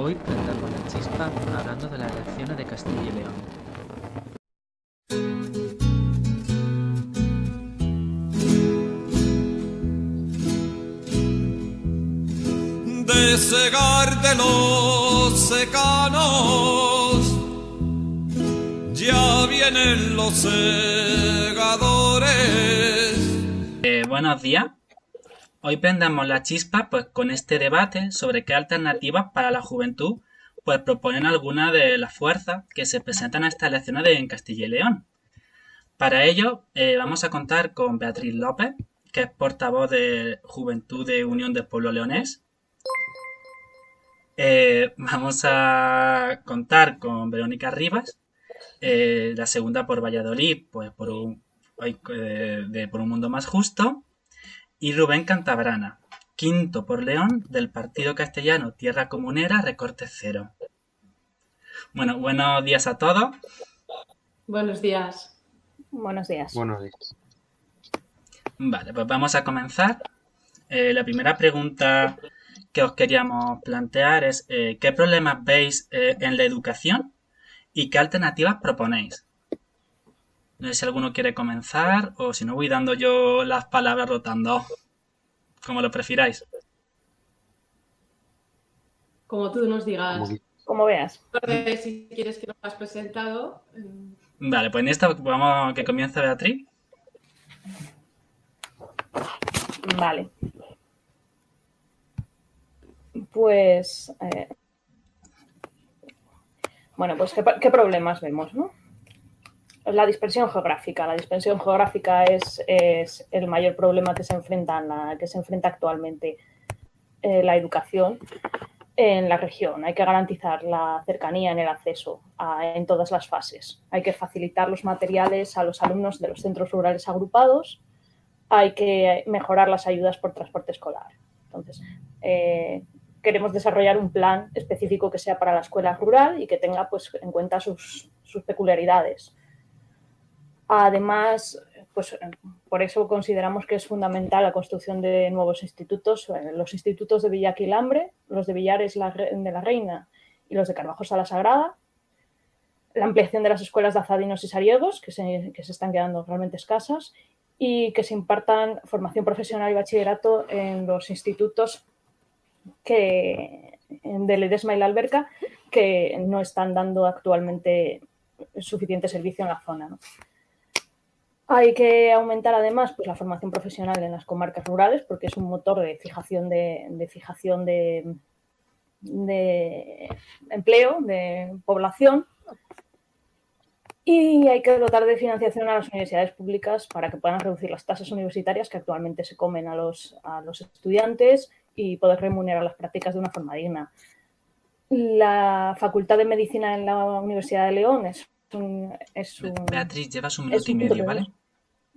Hoy prendamos la chispa hablando de las elecciones de Castilla y León. de segar de los secanos. Ya vienen los segadores. Eh, buenos días. Hoy prendamos la chispa pues, con este debate sobre qué alternativas para la juventud pues, proponen algunas de las fuerzas que se presentan a estas elecciones en Castilla y León. Para ello eh, vamos a contar con Beatriz López, que es portavoz de Juventud de Unión del Pueblo Leonés. Eh, vamos a contar con Verónica Rivas, eh, la segunda por Valladolid, pues por un mundo más justo, y Rubén Cantabrana, quinto por León del Partido Castellano Tierra Comunera Recorte Cero. Bueno, buenos días a todos. Buenos días. Buenos días. Buenos días. Vale, pues vamos a comenzar. Eh, la primera pregunta que os queríamos plantear es eh, ¿qué problemas veis eh, en la educación y qué alternativas proponéis? No sé si alguno quiere comenzar o si no voy dando yo las palabras rotando, como lo prefiráis. Como tú nos digas. Como veas. Si quieres que nos has presentado. Vale, pues en esta vamos que comience Beatriz. Vale. Pues. eh, Bueno, pues ¿qué, qué problemas vemos, no? La dispersión geográfica. La dispersión geográfica es, el mayor problema que se que se enfrenta actualmente eh, la educación en la región. Hay que garantizar la cercanía en el acceso en todas las fases. Hay que facilitar los materiales a los alumnos de los centros rurales agrupados. Hay que mejorar las ayudas por transporte escolar. Entonces, eh, queremos desarrollar un plan específico que sea para la escuela rural y que tenga pues, en cuenta sus peculiaridades. Además, pues por eso consideramos que es fundamental la construcción de nuevos institutos, eh, los institutos de Villaquilambre, los de Villares la Re- de la Reina y los de Carvajos a la Sagrada, la ampliación de las escuelas de azadinos y sariegos, que se, que se están quedando realmente escasas, y que se impartan formación profesional y bachillerato en los institutos que, de Ledesma y la Alberca que no están dando actualmente suficiente servicio en la zona. Hay que aumentar además pues, la formación profesional en las comarcas rurales porque es un motor de fijación de, fijación de empleo, de población. Y hay que dotar de financiación a las universidades públicas para que puedan reducir las tasas universitarias que actualmente se comen a los, a los estudiantes y poder remunerar las prácticas de una forma digna. La Facultad de Medicina en la Universidad de León es un, es un, Beatriz, llevas un minuto y medio, ¿vale?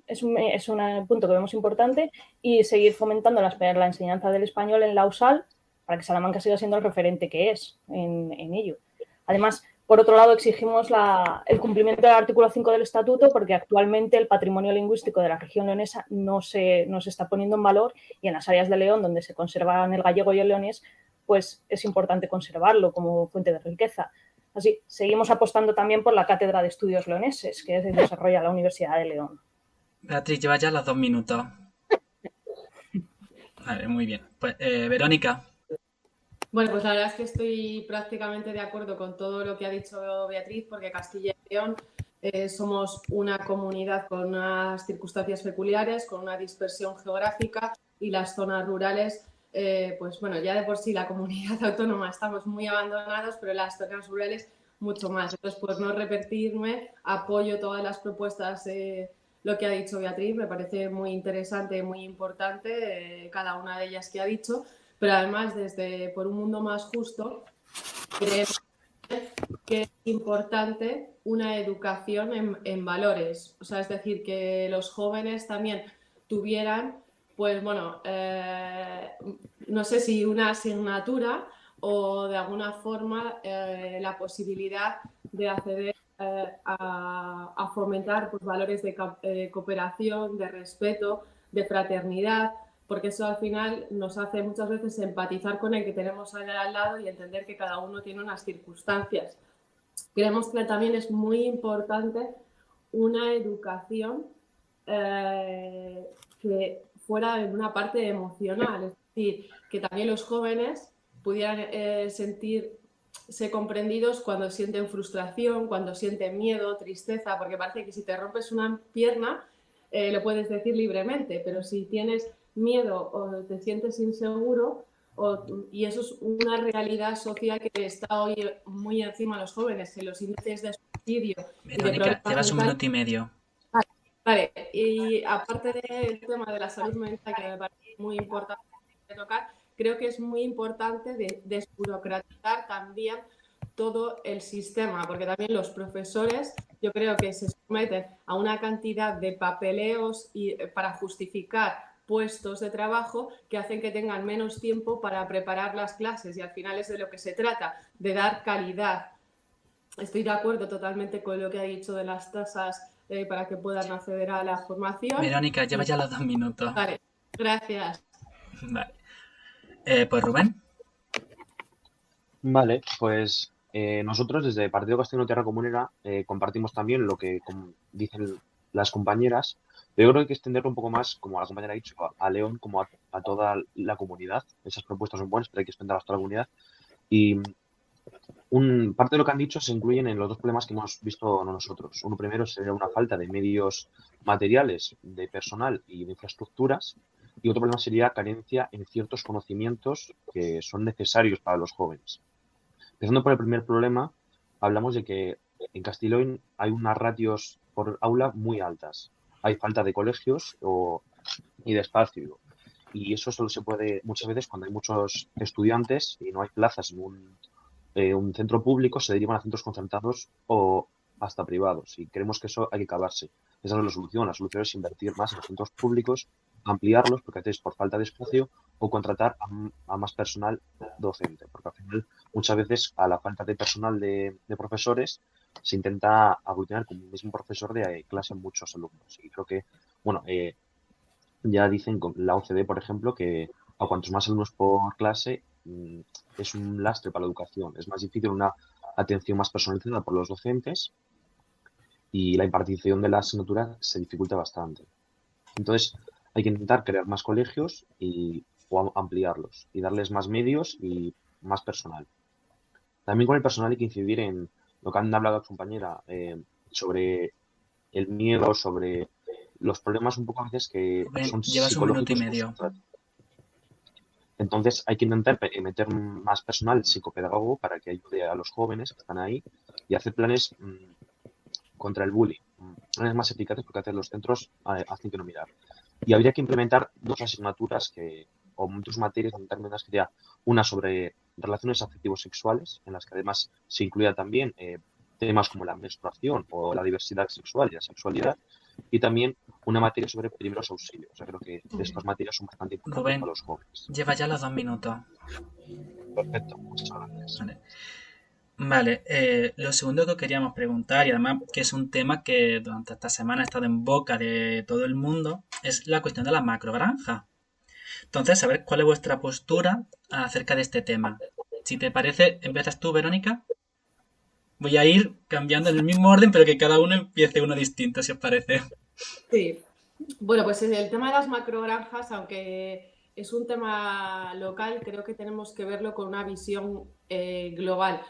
es un, es un punto que vemos importante y seguir fomentando la, la enseñanza del español en la USAL para que Salamanca siga siendo el referente que es en, en ello. Además, por otro lado, exigimos la- el cumplimiento del artículo 5 del Estatuto porque actualmente el patrimonio lingüístico de la región leonesa no se, no se está poniendo en valor y en las áreas de León, donde se conservan el gallego y el leonés, pues es importante conservarlo como fuente de riqueza. Así, seguimos apostando también por la Cátedra de Estudios Leoneses que desarrolla la Universidad de León. Beatriz, llevas ya los dos minutos. Vale, muy bien. Pues, eh, Verónica, Bueno, pues la verdad es que estoy prácticamente de acuerdo con todo lo que ha dicho Beatriz, porque Castilla y León eh, somos una comunidad con unas circunstancias peculiares, con una dispersión geográfica y las zonas rurales, eh, pues bueno, ya de por sí la comunidad autónoma estamos muy abandonados, pero las zonas rurales mucho más. Entonces, por no repetirme, apoyo todas las propuestas, eh, lo que ha dicho Beatriz, me parece muy interesante, muy importante, eh, cada una de ellas que ha dicho pero además desde por un mundo más justo creemos que es importante una educación en, en valores, o sea, es decir, que los jóvenes también tuvieran, pues bueno, eh, no sé si una asignatura o de alguna forma eh, la posibilidad de acceder eh, a, fomentar pues, valores de, cooperación, de respeto, de fraternidad, porque eso al final nos hace muchas veces empatizar con el que tenemos al lado y entender que cada uno tiene unas circunstancias. Creemos que también es muy importante una educación que fuera en una parte emocional, es decir, que también los jóvenes pudieran eh, sentirse comprendidos cuando sienten frustración, cuando sienten miedo, tristeza, porque parece que si te rompes una pierna eh, lo puedes decir libremente, pero si tienes miedo o te sientes inseguro, y eso es una realidad social que está hoy muy encima de los jóvenes, en los índices de suicidio. Verónica, llevas un minuto y medio. Vale, y aparte del tema de la salud mental, que me parece muy importante tocar, creo que es muy importante desburocratizar también todo el sistema, porque también los profesores yo creo que se someten a una cantidad de papeleos y, eh, para justificar puestos de trabajo que hacen que tengan menos tiempo para preparar las clases y al final es de lo que se trata, de dar calidad. Estoy de acuerdo totalmente con lo que ha dicho de las tasas eh, para que puedan acceder a la formación. Verónica, lleva ya los dos minutos. Vale, gracias. Vale. Eh, pues Rubén. Vale, pues eh, nosotros desde Partido Castellano Tierra Comunera compartimos también lo que dicen las compañeras. Pero yo creo que hay que extenderlo un poco más, como la compañera ha dicho, a, León como a, toda la comunidad. Esas propuestas son buenas, pero hay que extenderlas a toda la comunidad. Y un, parte de lo que han dicho se incluyen en los dos problemas que hemos visto nosotros. Uno primero sería una falta de medios materiales, de personal y de infraestructuras. Y otro problema sería carencia en ciertos conocimientos que son necesarios para los jóvenes. Empezando por el primer problema, hablamos de que en Castiloin hay unas ratios por aula muy altas. Hay falta de colegios y de espacio. Y eso solo se puede muchas veces cuando hay muchos estudiantes y no hay plazas en un eh, un centro público se derivan a centros concentrados o hasta privados. Y creemos que eso hay que acabarse. Esa no es la solución. La solución es invertir más en los centros públicos, ampliarlos, porque a veces por falta de espacio, o contratar a, más personal docente. Porque al final, muchas veces, a la falta de personal de, profesores, se intenta aglutinar como un mismo profesor de clase en muchos alumnos. Y creo que, bueno, eh, ya dicen la OCDE, por ejemplo, que a cuantos más alumnos por clase, es un lastre para la educación. Es más difícil una atención más personalizada por los docentes y la impartición de la asignatura se dificulta bastante. Entonces, hay que intentar crear más colegios y o ampliarlos y darles más medios y más personal. También con el personal hay que incidir en lo que han hablado su compañera eh, sobre el miedo, sobre los problemas un poco a veces que son llevas un minuto y medio. Entonces hay que intentar meter más personal psicopedagogo para que ayude a los jóvenes que están ahí y hacer planes mm, contra el bullying, mm, planes más eficaces porque hacer los centros eh, hacen que no mirar. Y habría que implementar dos asignaturas que, o dos materias determinadas que sería una sobre relaciones afectivos sexuales, en las que además se incluya también eh, temas como la menstruación o la diversidad sexual y la sexualidad, y también una materia sobre primeros auxilios. O sea, creo que estas materias son bastante importantes para los jóvenes. Lleva ya los dos minutos. Perfecto, muchas gracias. Vale, eh, lo segundo que queríamos preguntar, y además que es un tema que durante esta semana ha estado en boca de todo el mundo, es la cuestión de la macrogranja. Entonces, a ver cuál es vuestra postura acerca de este tema. Si te parece, empiezas tú, Verónica. Voy a ir cambiando en el mismo orden, pero que cada uno empiece uno distinto, si os parece. Sí. Bueno, pues el tema de las macrogranjas, aunque es un tema local, creo que tenemos que verlo con una visión eh, global,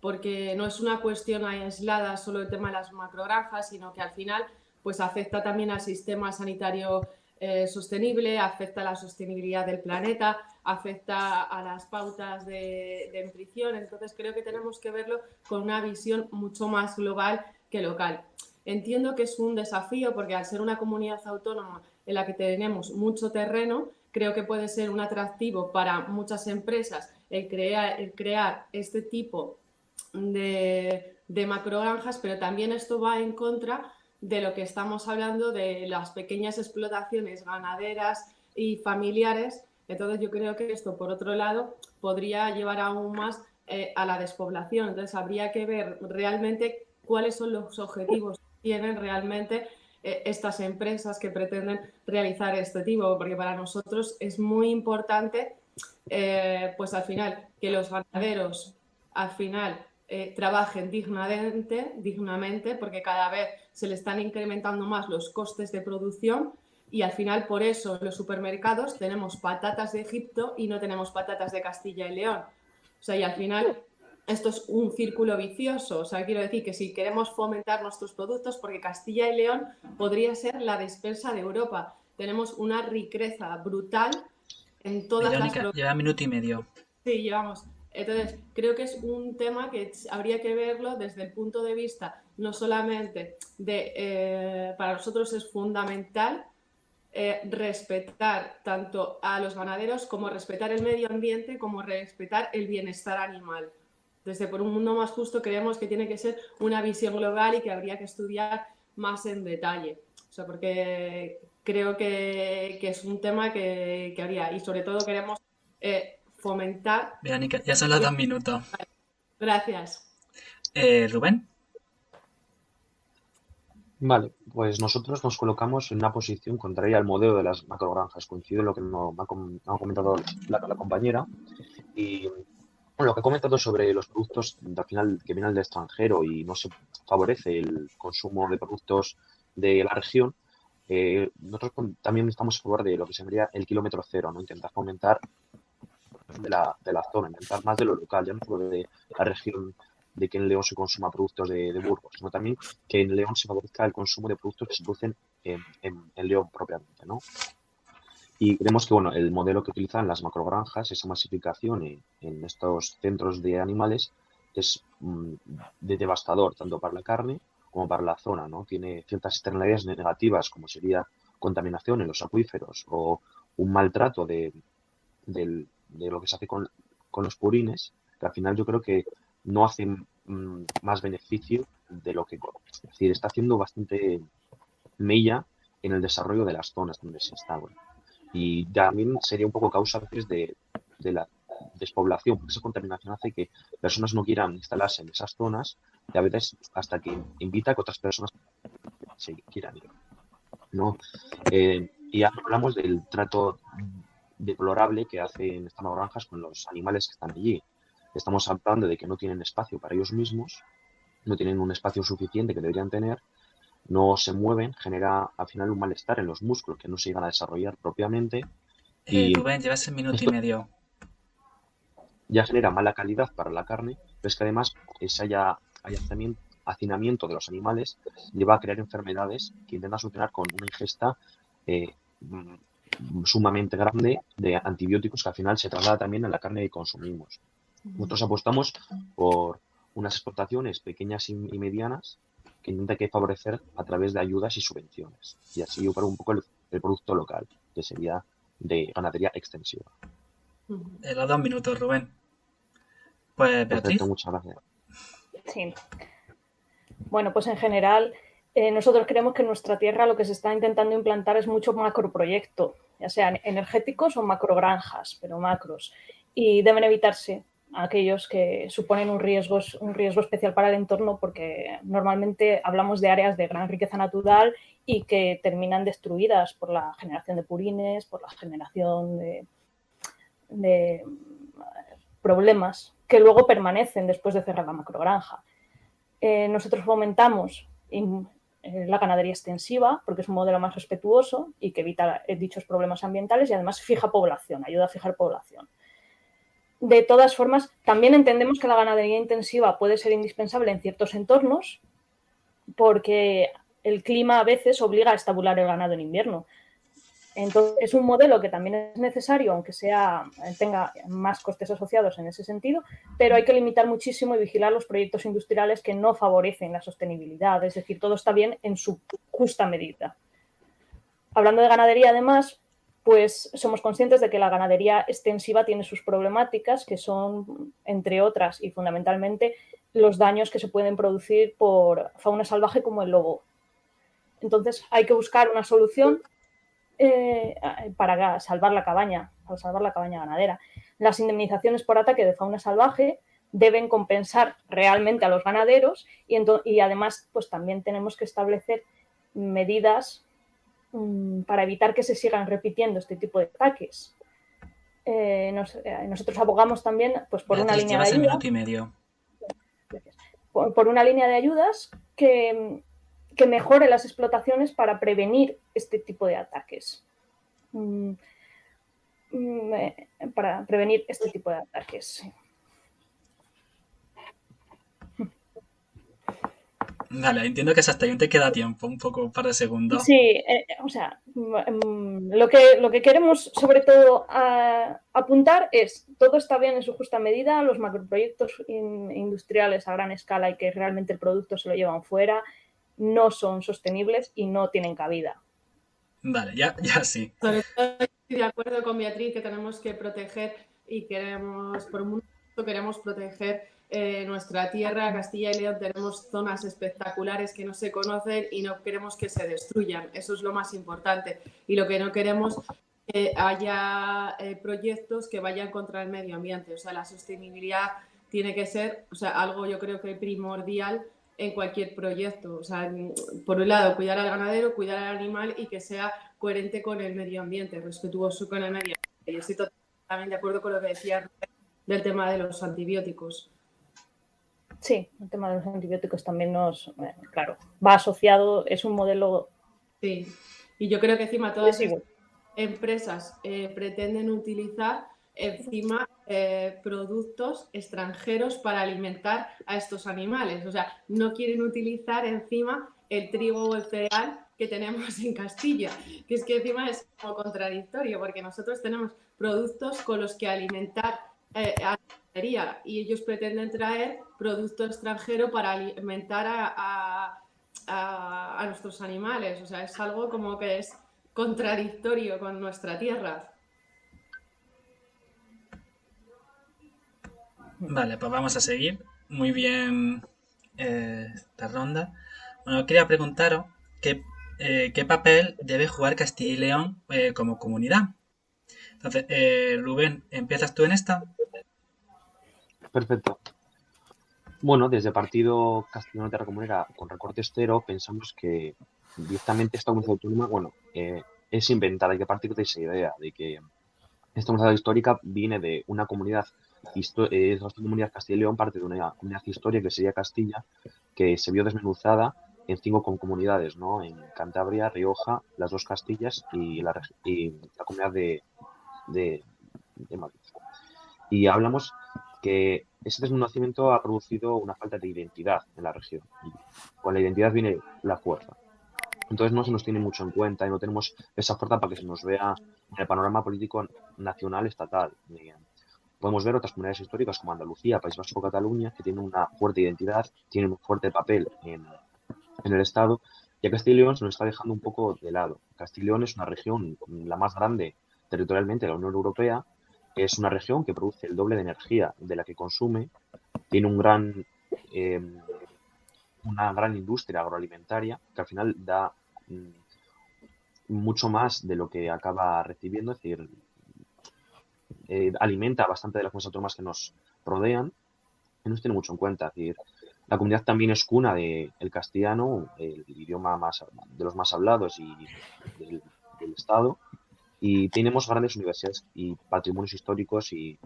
porque no es una cuestión aislada solo el tema de las macrogranjas, sino que al final pues afecta también al sistema sanitario eh, sostenible, afecta a la sostenibilidad del planeta, afecta a las pautas de, de nutrición. Entonces creo que tenemos que verlo con una visión mucho más global que local. Entiendo que es un desafío porque al ser una comunidad autónoma en la que tenemos mucho terreno, creo que puede ser un atractivo para muchas empresas el crear, crear este tipo de, de macrogranjas, pero también esto va en contra de lo que estamos hablando de las pequeñas explotaciones ganaderas y familiares. Entonces yo creo que esto, por otro lado, podría llevar aún más eh, a la despoblación. Entonces habría que ver realmente cuáles son los objetivos tienen realmente eh, estas empresas que pretenden realizar este tipo, porque para nosotros es muy importante, eh, pues al final, que los ganaderos al final eh, trabajen dignamente, dignamente, porque cada vez se le están incrementando más los costes de producción y al final por eso en los supermercados tenemos patatas de Egipto y no tenemos patatas de Castilla y León. O sea, y al final esto es un círculo vicioso. O sea, quiero decir que si queremos fomentar nuestros productos, porque Castilla y León podría ser la despensa de Europa. Tenemos una riqueza brutal en todas Verónica, las... lleva minuto y medio. Sí, llevamos. Entonces, creo que es un tema que habría que verlo desde el punto de vista no solamente de, eh, para nosotros es fundamental eh, respetar tanto a los ganaderos como respetar el medio ambiente, como respetar el bienestar animal. Desde por un mundo más justo creemos que tiene que ser una visión global y que habría que estudiar más en detalle. O sea, porque creo que, que es un tema que, que habría y sobre todo queremos eh, fomentar. Verónica, ya son los dos minutos. Gracias. Eh, Rubén. Vale, pues nosotros nos colocamos en una posición contraria al modelo de las macrogranjas. Coincido en lo que no- me ha, com- ha comentado la, la compañera. Y bueno, lo que ha comentado sobre los productos de, al final que vienen del extranjero y no se favorece el consumo de productos de la región, eh, nosotros también estamos a favor de lo que sería el kilómetro cero, ¿no? Intentar fomentar de la, de la zona, intentar más de lo local, ya no solo de la región de que en León se consuma productos de, de Burgos, sino también que en León se favorezca el consumo de productos que se producen en, en- en León propiamente, ¿no? Y creemos que, bueno, el modelo que utilizan las macrogranjas, esa masificación en, en estos centros de animales, es mm, de devastador, tanto para la carne como para la zona, ¿no? Tiene ciertas externalidades negativas, como sería contaminación en los acuíferos o un maltrato de, del- de lo que se hace con, con los purines, que al final yo creo que no hacen mm, más beneficio de lo que... Es decir, está haciendo bastante mella en el desarrollo de las zonas donde se bueno. Y también sería un poco causa a de, de la despoblación, porque esa contaminación hace que personas no quieran instalarse en esas zonas y a veces hasta que invita a que otras personas quieran ir. ¿no? Eh, y hablamos del trato deplorable que hacen estas granjas con los animales que están allí. Estamos hablando de que no tienen espacio para ellos mismos, no tienen un espacio suficiente que deberían tener, no se mueven, genera al final un malestar en los músculos que no se llegan a desarrollar propiamente Eh, y Rubén, llevas el minuto y medio. ya genera mala calidad para la carne, pero es que además ese haya- hallazamiento- hacinamiento de los animales lleva a crear enfermedades que intentan solucionar con una ingesta eh, sumamente grande de antibióticos que al final se traslada también a la carne que consumimos. Nosotros apostamos por unas exportaciones pequeñas y y medianas que intenta que favorecer a través de ayudas y subvenciones. Y así para un poco el, el producto local, que sería de ganadería extensiva. Eh, los dos minutos, Rubén. Pues Beatriz. Perfecto, muchas gracias. Sí. Bueno, pues en general, eh, nosotros creemos que en nuestra tierra lo que se está intentando implantar es mucho macroproyecto, ya sean energéticos o macrogranjas, pero macros. Y deben evitarse aquellos que suponen un riesgo, especial para el entorno porque normalmente hablamos de áreas de gran riqueza natural y que terminan destruidas por la generación de purines, por la generación de, problemas que luego permanecen después de cerrar la macrogranja. Eh, nosotros fomentamos la ganadería extensiva porque es un modelo más respetuoso y que evita eh, dichos problemas ambientales y además fija población, ayuda a fijar población. De todas formas, también entendemos que la ganadería intensiva puede ser indispensable en ciertos entornos porque el clima a veces obliga a estabular el ganado en invierno. Entonces, es un modelo que también es necesario, aunque sea, tenga más costes asociados en ese sentido, pero hay que limitar muchísimo y vigilar los proyectos industriales que no favorecen la sostenibilidad. Es decir, todo está bien en su justa medida. Hablando de ganadería, además, pues somos conscientes de que la ganadería extensiva tiene sus problemáticas, que son, entre otras y fundamentalmente, los daños que se pueden producir por fauna salvaje como el lobo. Entonces, hay que buscar una solución eh, para salvar la cabaña, para salvar la cabaña ganadera. Las indemnizaciones por ataque de fauna salvaje deben compensar realmente a los ganaderos y, y además, pues también tenemos que establecer medidas mm, para evitar que se sigan repitiendo este tipo de ataques. Eh, nos- eh, nosotros abogamos también pues, por una Beatriz, línea de llevas el ayuda minuto y medio. por, por una línea de ayudas que, que mejore las explotaciones para prevenir este tipo de ataques. Mm, mm, eh, para prevenir este tipo de ataques. Vale, entiendo que hasta ahí te queda tiempo, un poco, un par de segundos. Sí, eh, o sea, mm, lo que, lo que queremos sobre todo a- apuntar es, todo está bien en su justa medida, los macroproyectos in- industriales a gran escala y que realmente el producto se lo llevan fuera, no son sostenibles y no tienen cabida. Vale, ya, ya sí. Sobre todo estoy de acuerdo con Beatriz que tenemos que proteger y queremos, por un momento queremos proteger eh, nuestra tierra, Castilla y León, tenemos zonas espectaculares que no se conocen y no queremos que se destruyan. Eso es lo más importante. Y lo que no queremos que haya eh, proyectos que vayan contra el medio ambiente. O sea, la sostenibilidad tiene que ser, o sea, algo yo creo que primordial en cualquier proyecto. O sea, por un lado, cuidar al ganadero, cuidar al animal y que sea coherente con el medio ambiente, respetuoso con el medio ambiente. Yo estoy totalmente de acuerdo con lo que decía Rubén del tema de los antibióticos. Sí, el tema de los antibióticos también nos, claro, va asociado, es un modelo Sí. Y yo creo que encima todas estas empresas eh, pretenden utilizar encima eh, productos extranjeros para alimentar a estos animales. O sea, no quieren utilizar encima el trigo o el cereal que tenemos en Castilla, que es que encima es como contradictorio, porque nosotros tenemos productos con los que alimentar eh, a la ganadería y ellos pretenden traer producto extranjero para alimentar a, a- nuestros animales. O sea, es algo como que es contradictorio con nuestra tierra. Vale, pues vamos a seguir. Muy bien eh, esta ronda. Bueno, quería preguntaros qué, eh, qué papel debe jugar Castilla y León eh, como comunidad. Entonces, Rubén, ¿empiezas tú en esta? Perfecto. Bueno, desde Partido Castellano Terra Comunera con recortes cero pensamos que directamente esta comunidad autónoma, bueno, es inventada, hay que partir de esa idea de que esta comunidad histórica viene de una comunidad, histo- eh, esta comunidad Castilla y León parte de una comunidad histórica que sería Castilla, que se vio desmenuzada en cinco comunidades, ¿no? En Cantabria, Rioja, las dos Castillas y la, y la comunidad de, de, de Madrid. Y hablamos que ese desnudamiento ha producido una falta de identidad en la región. Con la identidad viene la fuerza. Entonces no se nos tiene mucho en cuenta y no tenemos esa fuerza para que se nos vea en el panorama político nacional, estatal. Eh, Podemos ver otras comunidades históricas como Andalucía, País Vasco, Cataluña, que tienen una fuerte identidad, tienen un fuerte papel en, en el Estado, y a Castilla y León se nos está dejando un poco de lado. Castilla y León es una región la más grande territorialmente de la Unión Europea, es una región que produce el doble de energía de la que consume, tiene un gran, eh, una gran industria agroalimentaria que al final da mm, mucho más de lo que acaba recibiendo, es decir, eh, alimenta bastante de las comunidades autónomas que nos rodean y no se tiene mucho en cuenta. Decir, la comunidad también es cuna del castellano, el idioma más de los más hablados y del, Estado, y tenemos grandes universidades y patrimonios históricos y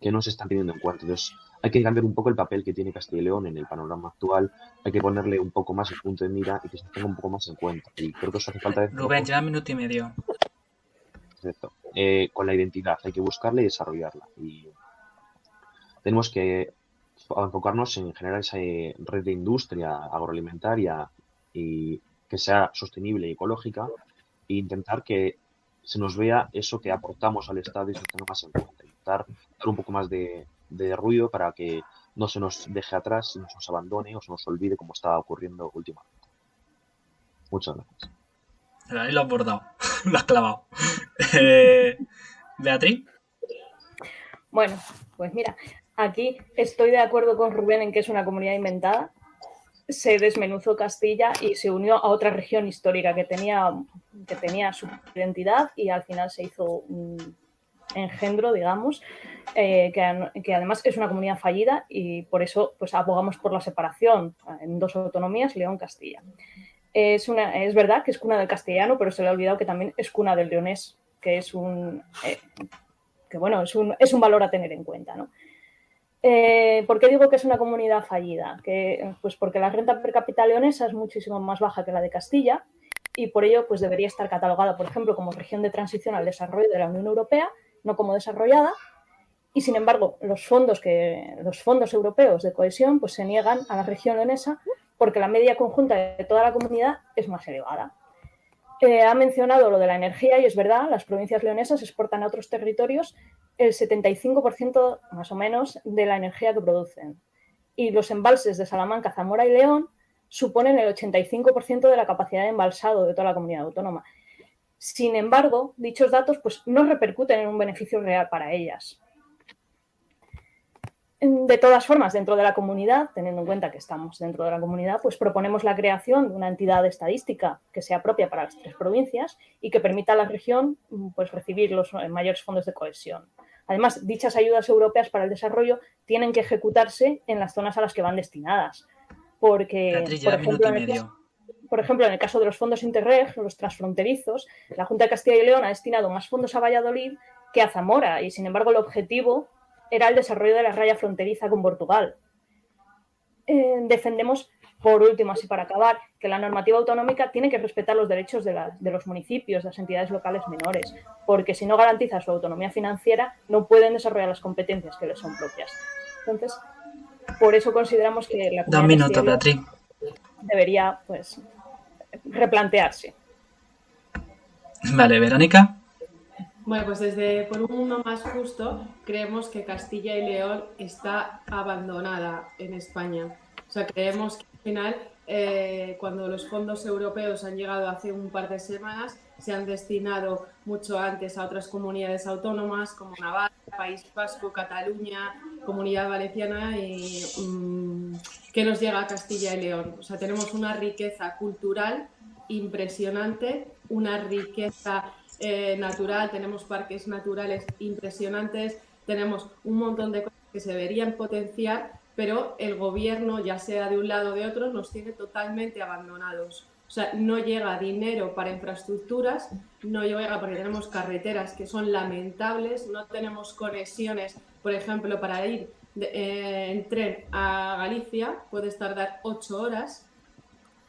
que no se están teniendo en cuenta. Entonces, hay que cambiar un poco el papel que tiene Castilla y León en el panorama actual, hay que ponerle un poco más el punto de mira y que se tenga un poco más en cuenta. Y creo que eso. Rubén, lleva un minuto y medio. Eh, con la identidad, hay que buscarla y desarrollarla. Y tenemos que enfocarnos en generar esa eh, red de industria agroalimentaria y que sea sostenible y ecológica e intentar que se nos vea eso que aportamos al Estado y se tenga más en cuenta. Intentar dar un poco más de, de ruido para que no se nos deje atrás, no se nos abandone o se nos olvide como está ocurriendo últimamente. Muchas gracias. Ahí lo has bordado, lo has clavado. Eh, Beatriz, Bueno, pues mira, aquí estoy de acuerdo con Rubén en que es una comunidad inventada. Se desmenuzó Castilla y se unió a otra región histórica que tenía, que tenía su identidad y al final se hizo un engendro, digamos, eh, que, que además es una comunidad fallida y por eso pues abogamos por la separación en dos autonomías, León-Castilla. Es, una, es verdad que es cuna del castellano, pero se le ha olvidado que también es cuna del leonés, que es un, eh, que bueno, es un, es un, valor a tener en cuenta. ¿no? Eh, ¿Por qué digo que es una comunidad fallida? Que, pues porque la renta per cápita leonesa es muchísimo más baja que la de Castilla y por ello pues debería estar catalogada, por ejemplo, como región de transición al desarrollo de la Unión Europea, no como desarrollada, y sin embargo los fondos, que, los fondos europeos de cohesión pues, se niegan a la región leonesa porque la media conjunta de toda la comunidad es más elevada. Eh, ha mencionado lo de la energía y es verdad, las provincias leonesas exportan a otros territorios el 75% más o menos de la energía que producen. Y los embalses de Salamanca, Zamora y León suponen el 85% de la capacidad de embalsado de toda la comunidad autónoma. Sin embargo, dichos datos pues, no repercuten en un beneficio real para ellas. De todas formas, dentro de la comunidad, teniendo en cuenta que estamos dentro de la comunidad, pues proponemos la creación de una entidad estadística que sea propia para las tres provincias y que permita a la región pues, recibir los mayores fondos de cohesión. Además, dichas ayudas europeas para el desarrollo tienen que ejecutarse en las zonas a las que van destinadas. Porque, por ejemplo, en el caso, por ejemplo, en el caso de los fondos Interreg, los transfronterizos, la Junta de Castilla y León ha destinado más fondos a Valladolid que a Zamora y, sin embargo, el objetivo era el desarrollo de la raya fronteriza con Portugal. Eh, defendemos, por último, así para acabar, que la normativa autonómica tiene que respetar los derechos de, la, de los municipios, de las entidades locales menores, porque si no garantiza su autonomía financiera, no pueden desarrollar las competencias que les son propias. Entonces, por eso consideramos que la da un minuto, Beatriz. debería pues replantearse. Vale, Verónica. Bueno, pues desde Por un Mundo Más Justo creemos que Castilla y León está abandonada en España. O sea, creemos que al final, eh, cuando los fondos europeos han llegado hace un par de semanas, se han destinado mucho antes a otras comunidades autónomas como Navarra, País Vasco, Cataluña, Comunidad Valenciana y mm, que nos llega a Castilla y León. O sea, tenemos una riqueza cultural impresionante, una riqueza eh, natural, tenemos parques naturales impresionantes, tenemos un montón de cosas que se deberían potenciar, pero el gobierno, ya sea de un lado o de otro, nos tiene totalmente abandonados. O sea, no llega dinero para infraestructuras, no llega porque tenemos carreteras que son lamentables, no tenemos conexiones, por ejemplo, para ir eh, en tren a Galicia, puedes tardar ocho horas,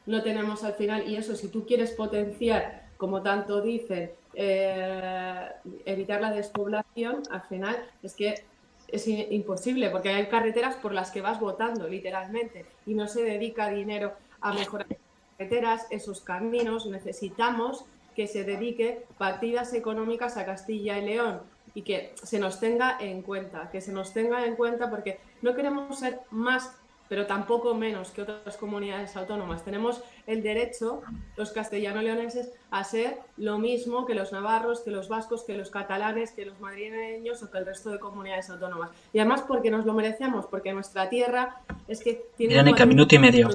no tenemos al final, y eso, si tú quieres potenciar, como tanto dicen, eh, evitar la despoblación, al final es que es imposible, porque hay carreteras por las que vas votando, literalmente, y no se dedica dinero a mejorar las carreteras, esos caminos. Necesitamos que se dedique partidas económicas a Castilla y León y que se nos tenga en cuenta, que se nos tenga en cuenta porque no queremos ser más pero tampoco menos que otras comunidades autónomas. Tenemos el derecho, los castellano-leoneses, a ser lo mismo que los navarros, que los vascos, que los catalanes, que los madrileños o que el resto de comunidades autónomas. Y además porque nos lo merecemos, porque nuestra tierra es que tiene... Verónica, minuto y medio.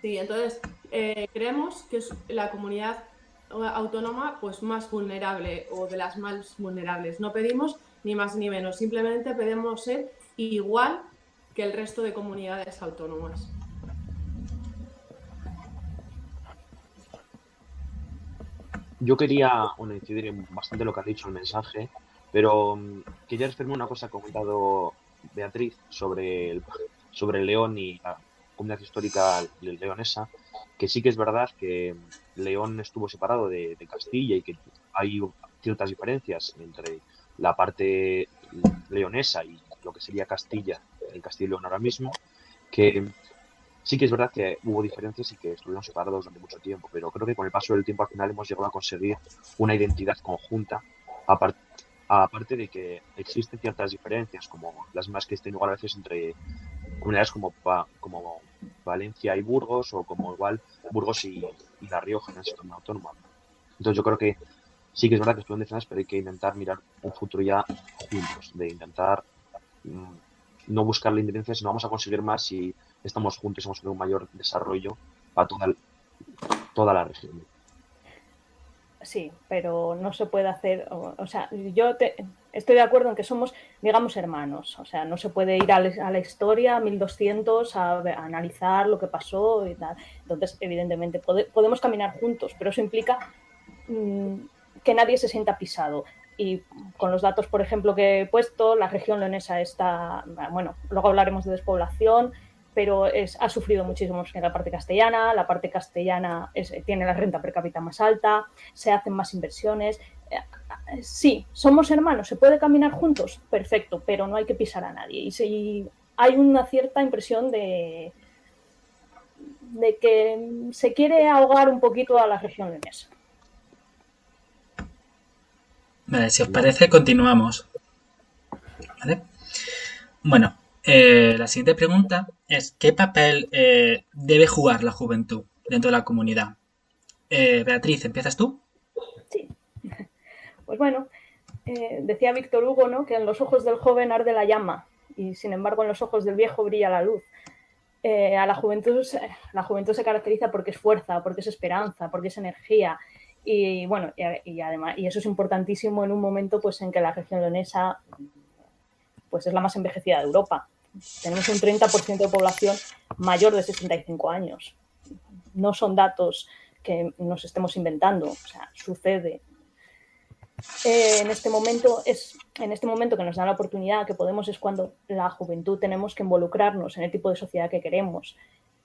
Sí, entonces eh, creemos que es la comunidad autónoma pues más vulnerable o de las más vulnerables. No pedimos ni más ni menos, simplemente pedimos ser igual que el resto de comunidades autónomas. Yo quería bueno, incidir en bastante lo que ha dicho el mensaje, pero um, quería referirme una cosa que ha comentado Beatriz sobre el, sobre León y la comunidad histórica leonesa, que sí que es verdad que León estuvo separado de Castilla y que hay ciertas diferencias entre la parte leonesa y lo que sería Castilla el Castillo y León ahora mismo, que sí que es verdad que hubo diferencias y que estuvieron separados durante mucho tiempo, pero creo que con el paso del tiempo al final hemos llegado a conseguir una identidad conjunta, aparte de que existen ciertas diferencias, como las más que estén igual a veces entre comunidades como, como Valencia y Burgos, o como igual Burgos y, La Rioja en el sistema autónomo. Entonces yo creo que sí que es verdad que estuvieron diferentes, pero hay que intentar mirar un futuro ya juntos, de intentar mm, no buscar la independencia, sino vamos a conseguir más si estamos juntos y vamos a tener un mayor desarrollo para toda, toda la región. Sí, pero no se puede hacer, o, sea, yo estoy de acuerdo en que somos, digamos, hermanos. O sea, no se puede ir a, la historia 1200 a, a, analizar lo que pasó y tal. Entonces, evidentemente, podemos caminar juntos, pero eso implica mm, que nadie se sienta pisado. Y con los datos, por ejemplo, que he puesto, la región leonesa está, bueno, luego hablaremos de despoblación, pero ha sufrido muchísimo en la parte castellana, la parte castellana tiene la renta per cápita más alta, se hacen más inversiones. Eh, sí, somos hermanos, ¿se puede caminar juntos? Perfecto, pero no hay que pisar a nadie. Y si hay una cierta impresión de, de que se quiere ahogar un poquito a la región leonesa. Vale, si os parece, continuamos. ¿Vale? Bueno, eh, la siguiente pregunta es, ¿qué papel eh, debe jugar la juventud dentro de la comunidad? Eh, Beatriz, ¿empiezas tú? Sí. Pues bueno, decía Víctor Hugo ¿no? que en los ojos del joven arde la llama y sin embargo en los ojos del viejo brilla la luz. a la juventud, la juventud se caracteriza porque es fuerza, porque es esperanza, porque es energía, y bueno, y, además, y eso es importantísimo en un momento pues en que la región leonesa pues es la más envejecida de Europa. Tenemos un 30% de población mayor de 65 años. No son datos que nos estemos inventando, o sea, sucede. Eh, en este momento es en este momento que nos da la oportunidad que podemos es cuando la juventud tenemos que involucrarnos en el tipo de sociedad que queremos.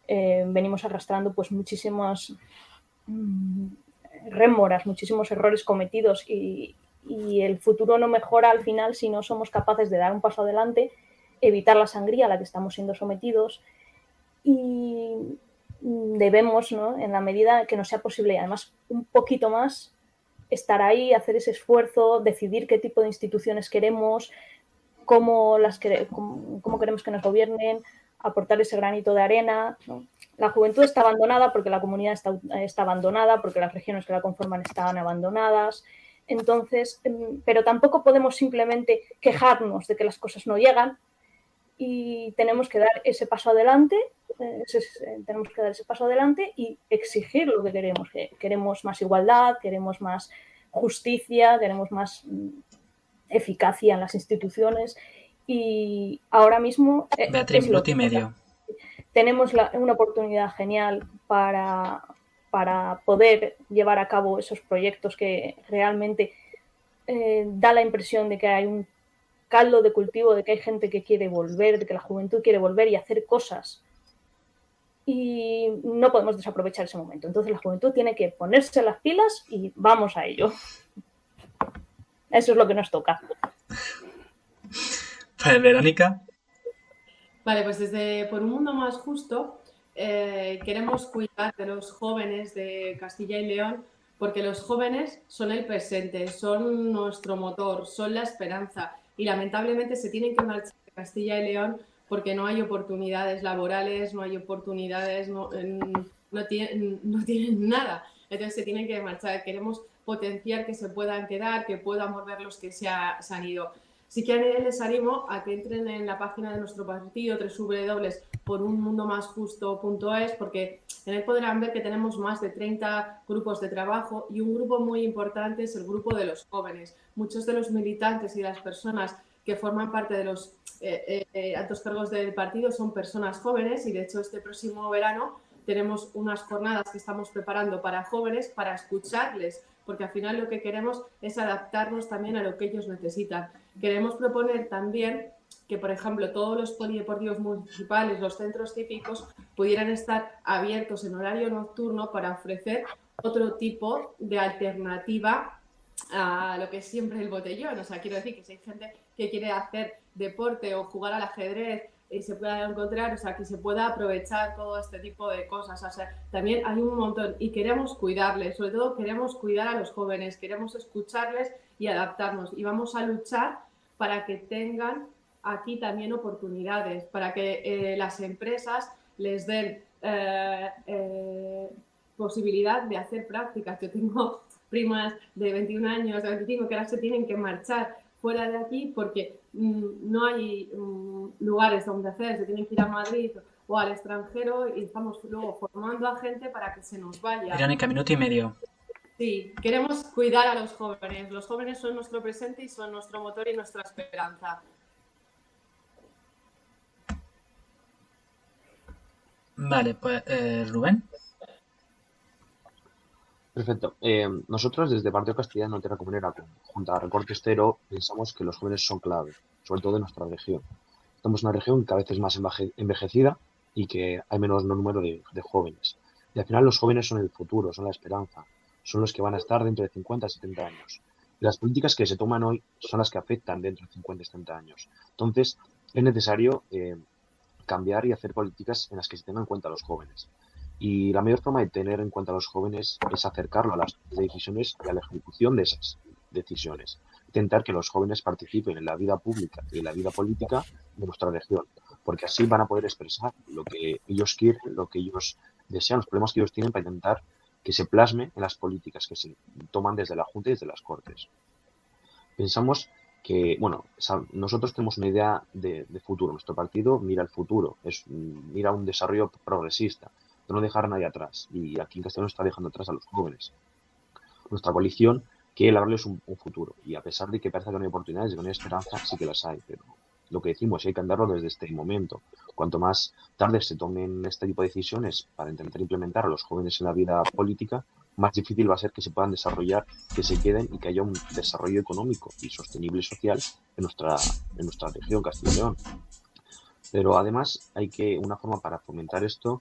Eh, venimos arrastrando pues muchísimas rémoras, muchísimos errores cometidos y, el futuro no mejora al final si no somos capaces de dar un paso adelante, evitar la sangría a la que estamos siendo sometidos y debemos, en la medida que nos sea posible y además un poquito más, estar ahí, hacer ese esfuerzo, decidir qué tipo de instituciones queremos, cómo, las cómo queremos que nos gobiernen, aportar ese granito de arena. La juventud está abandonada porque la comunidad está, abandonada, porque las regiones que la conforman están abandonadas. Entonces, em, pero tampoco podemos simplemente quejarnos de que las cosas no llegan y tenemos que dar ese paso adelante, eh, eh, tenemos que dar ese paso adelante y exigir lo que queremos. queremos más igualdad, queremos más justicia, queremos más mm, eficacia en las instituciones y ahora mismo... Eh, Beatriz, minuto y medio. Tenemos una oportunidad genial para, para poder llevar a cabo esos proyectos que realmente eh, da la impresión de que hay un caldo de cultivo, de que hay gente que quiere volver, de que la juventud quiere volver y hacer cosas. Y no podemos desaprovechar ese momento. Entonces la juventud tiene que ponerse las pilas y vamos a ello. Eso es lo que nos toca. Verónica. Vale, pues desde Por un Mundo Más Justo eh, queremos cuidar de los jóvenes de Castilla y León porque los jóvenes son el presente, son nuestro motor, son la esperanza y lamentablemente se tienen que marchar de Castilla y León porque no hay oportunidades laborales, no hay oportunidades, no, no, tienen, nada. Entonces se tienen que marchar. Queremos potenciar que se puedan quedar, que puedan volver los que se han ido. Sí que les animo a que entren en la página de nuestro partido, www.porunmundomasjusto.es, porque en él podrán ver que tenemos más de 30 grupos de trabajo y un grupo muy importante es el grupo de los jóvenes. Muchos de los militantes y las personas que forman parte de los eh, eh, altos cargos del partido son personas jóvenes y de hecho este próximo verano tenemos unas jornadas que estamos preparando para jóvenes para escucharles, porque al final lo que queremos es adaptarnos también a lo que ellos necesitan. Queremos proponer también que, por ejemplo, todos los polideportivos municipales, los centros típicos, pudieran estar abiertos en horario nocturno para ofrecer otro tipo de alternativa a lo que es siempre el botellón. O sea, quiero decir que si hay gente que quiere hacer deporte o jugar al ajedrez y se pueda encontrar, o sea, que se pueda aprovechar todo este tipo de cosas. O sea, también hay un montón y queremos cuidarles, sobre todo queremos cuidar a los jóvenes, queremos escucharles y adaptarnos y vamos a luchar para que tengan aquí también oportunidades, para que eh, las empresas les den eh, eh, posibilidad de hacer prácticas. Yo tengo primas de 21 años, de 25, que ahora se tienen que marchar fuera de aquí porque mm, no hay mm, lugares donde hacer, se tienen que ir a Madrid o al extranjero y estamos luego formando a gente para que se nos vaya. Verónica, minuto y medio. Sí, queremos cuidar a los jóvenes. Los jóvenes son nuestro presente y son nuestro motor y nuestra esperanza. Vale, pues eh, Rubén. Perfecto. Eh, nosotros desde Partido Castellano Tierra Comunera, junto a Recorte Estero, pensamos que los jóvenes son clave, sobre todo en nuestra región. Estamos en una región que a veces es más enveje- envejecida y que hay menos número de, de jóvenes. Y al final los jóvenes son el futuro, son la esperanza, son los que van a estar dentro de 50, 70 años. Las políticas que se toman hoy son las que afectan dentro de 50, 70 años. Entonces, es necesario eh, cambiar y hacer políticas en las que se tengan en cuenta a los jóvenes. Y la mejor forma de tener en cuenta a los jóvenes es acercarlo a las decisiones y a la ejecución de esas decisiones. Intentar que los jóvenes participen en la vida pública y en la vida política de nuestra región, porque así van a poder expresar lo que ellos quieren, lo que ellos desean, los problemas que ellos tienen para intentar que se plasme en las políticas que se toman desde la Junta y desde las Cortes. Pensamos que, bueno, nosotros tenemos una idea de, futuro. Nuestro partido mira el futuro, es, mira un desarrollo progresista, de no dejar a nadie atrás. Y aquí en Castellón está dejando atrás a los jóvenes. Nuestra coalición quiere darles un, futuro. Y a pesar de que parece que no hay oportunidades, de no hay esperanza, sí que las hay. Lo que decimos, hay que andarlo desde este momento. Cuanto más tarde se tomen este tipo de decisiones para intentar implementar a los jóvenes en la vida política, más difícil va a ser que se puedan desarrollar, que se queden y que haya un desarrollo económico y sostenible y social en nuestra, en nuestra región, Castilla y León. Pero además hay que, una forma para fomentar esto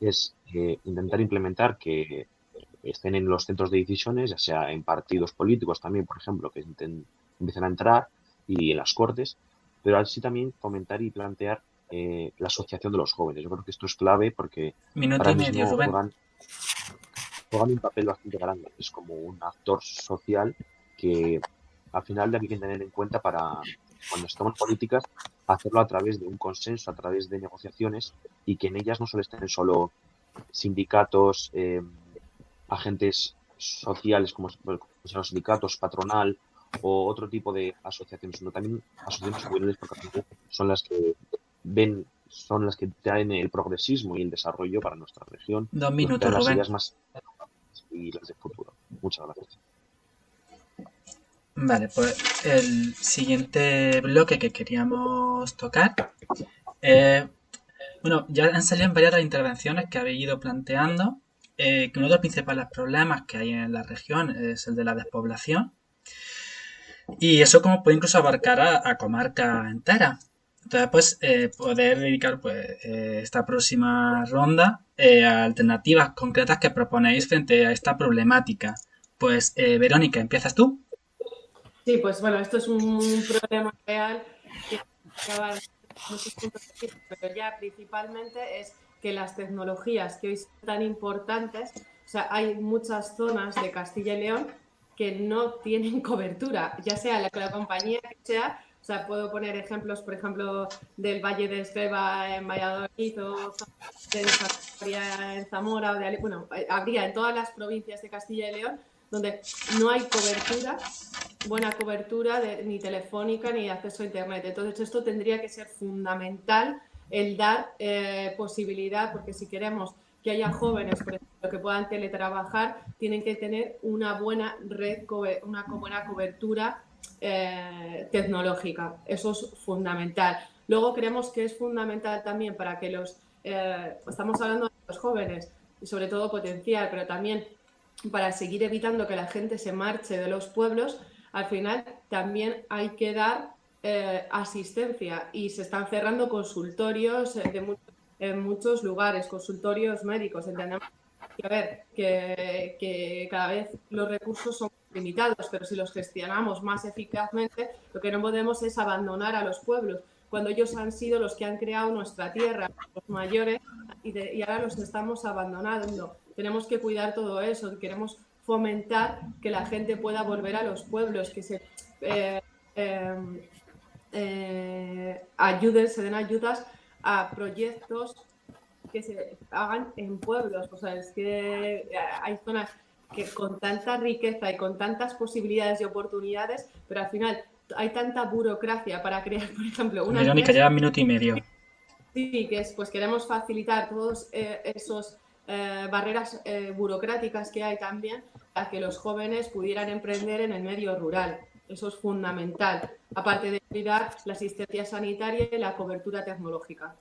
es eh, intentar implementar que estén en los centros de decisiones, ya sea en partidos políticos también, por ejemplo, que empiecen a entrar y en las cortes, pero así también fomentar y plantear eh, la asociación de los jóvenes. Yo creo que esto es clave porque Minuto ahora medio, Rubén. juegan, juegan un papel bastante grande. Es como un actor social que al final hay que tener en cuenta para cuando toman políticas hacerlo a través de un consenso, a través de negociaciones y que en ellas no solo estén solo sindicatos, eh, agentes sociales como, como los sindicatos, patronal o otro tipo de asociaciones, sino también asociaciones juveniles porque son las que ven, son las que traen el progresismo y el desarrollo para nuestra región, Dos minutos, las Rubén. ideas más y las de futuro. Muchas gracias. Vale, pues el siguiente bloque que queríamos tocar. eh, bueno, ya han salido en varias de las intervenciones que habéis ido planteando eh, que uno de los principales problemas que hay en la región es el de la despoblación. Y eso como puede incluso abarcar a, comarca entera. Entonces, pues, eh, poder dedicar pues, eh, esta próxima ronda eh, a alternativas concretas que proponéis frente a esta problemática. Pues, Verónica, ¿empiezas tú? Sí, pues bueno, esto es un problema real que acaba muchos puntos pero ya principalmente es que las tecnologías que hoy son tan importantes, o sea, hay muchas zonas de Castilla y León que no tienen cobertura, ya sea la, la compañía que sea, o sea, puedo poner ejemplos, por ejemplo, del Valle de Esgreva en Valladolid o de en Zamora, o de, bueno, habría en todas las provincias de Castilla y León donde no hay cobertura, buena cobertura de- ni telefónica ni acceso a Internet. Entonces, esto tendría que ser fundamental el dar eh, posibilidad, porque si queremos que haya jóvenes, por ejemplo, que puedan teletrabajar, tienen que tener una buena red, una buena cobertura eh, tecnológica. Eso es fundamental. Luego creemos que es fundamental también para que los, eh, estamos hablando de los jóvenes y sobre todo potencial, pero también para seguir evitando que la gente se marche de los pueblos, al final también hay que dar eh, asistencia y se están cerrando consultorios de mu- en muchos lugares, consultorios médicos. Entendemos que, cada vez los recursos son limitados, pero si los gestionamos más eficazmente, lo que no podemos es abandonar a los pueblos, cuando ellos han sido los que han creado nuestra tierra, los mayores, y, de- y ahora los estamos abandonando. Tenemos que cuidar todo eso, queremos fomentar que la gente pueda volver a los pueblos, que se eh, eh, eh, ayuden, se den ayudas a proyectos que se hagan en pueblos. O sea, es que eh, hay zonas que con tanta riqueza y con tantas posibilidades y oportunidades, pero al final hay tanta burocracia para crear, por ejemplo, una Verónica, lleva minuto y medio. Sí, que es, pues queremos facilitar todos eh, esos eh, barreras eh, burocráticas que hay también para que los jóvenes pudieran emprender en el medio rural. Eso es fundamental, aparte de cuidar la asistencia sanitaria y la cobertura tecnológica.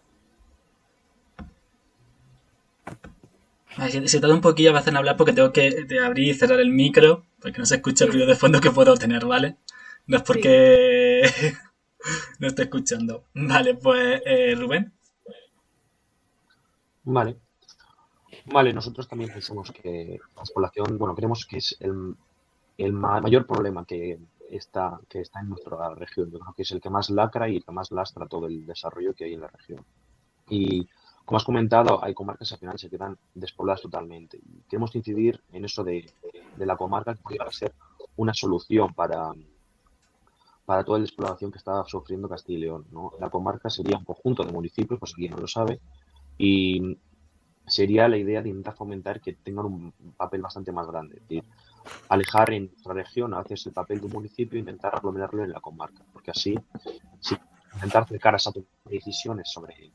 Si tarda un poquillo a en hablar porque tengo que abrir y cerrar el micro, porque no se escucha el ruido de fondo que puedo tener, ¿vale? No es porque no esté escuchando. Vale, pues eh, Rubén. Vale. Vale, nosotros también pensamos que la población, bueno, creemos que es el, el mayor problema que está, que está en nuestra región. Yo creo que es el que más lacra y el que más lastra todo el desarrollo que hay en la región. Y como has comentado, hay comarcas que al final se quedan despobladas totalmente. Y queremos incidir en eso de, la comarca que pudiera ser una solución para, para toda la despoblación que está sufriendo Castilla y León. ¿no? La comarca sería un conjunto de municipios, pues alguien no lo sabe, y sería la idea de intentar fomentar que tengan un papel bastante más grande. Es decir, alejar en nuestra región a veces el papel de un municipio e intentar aglomerarlo en la comarca. Porque así, intentar acercar a esas decisiones sobre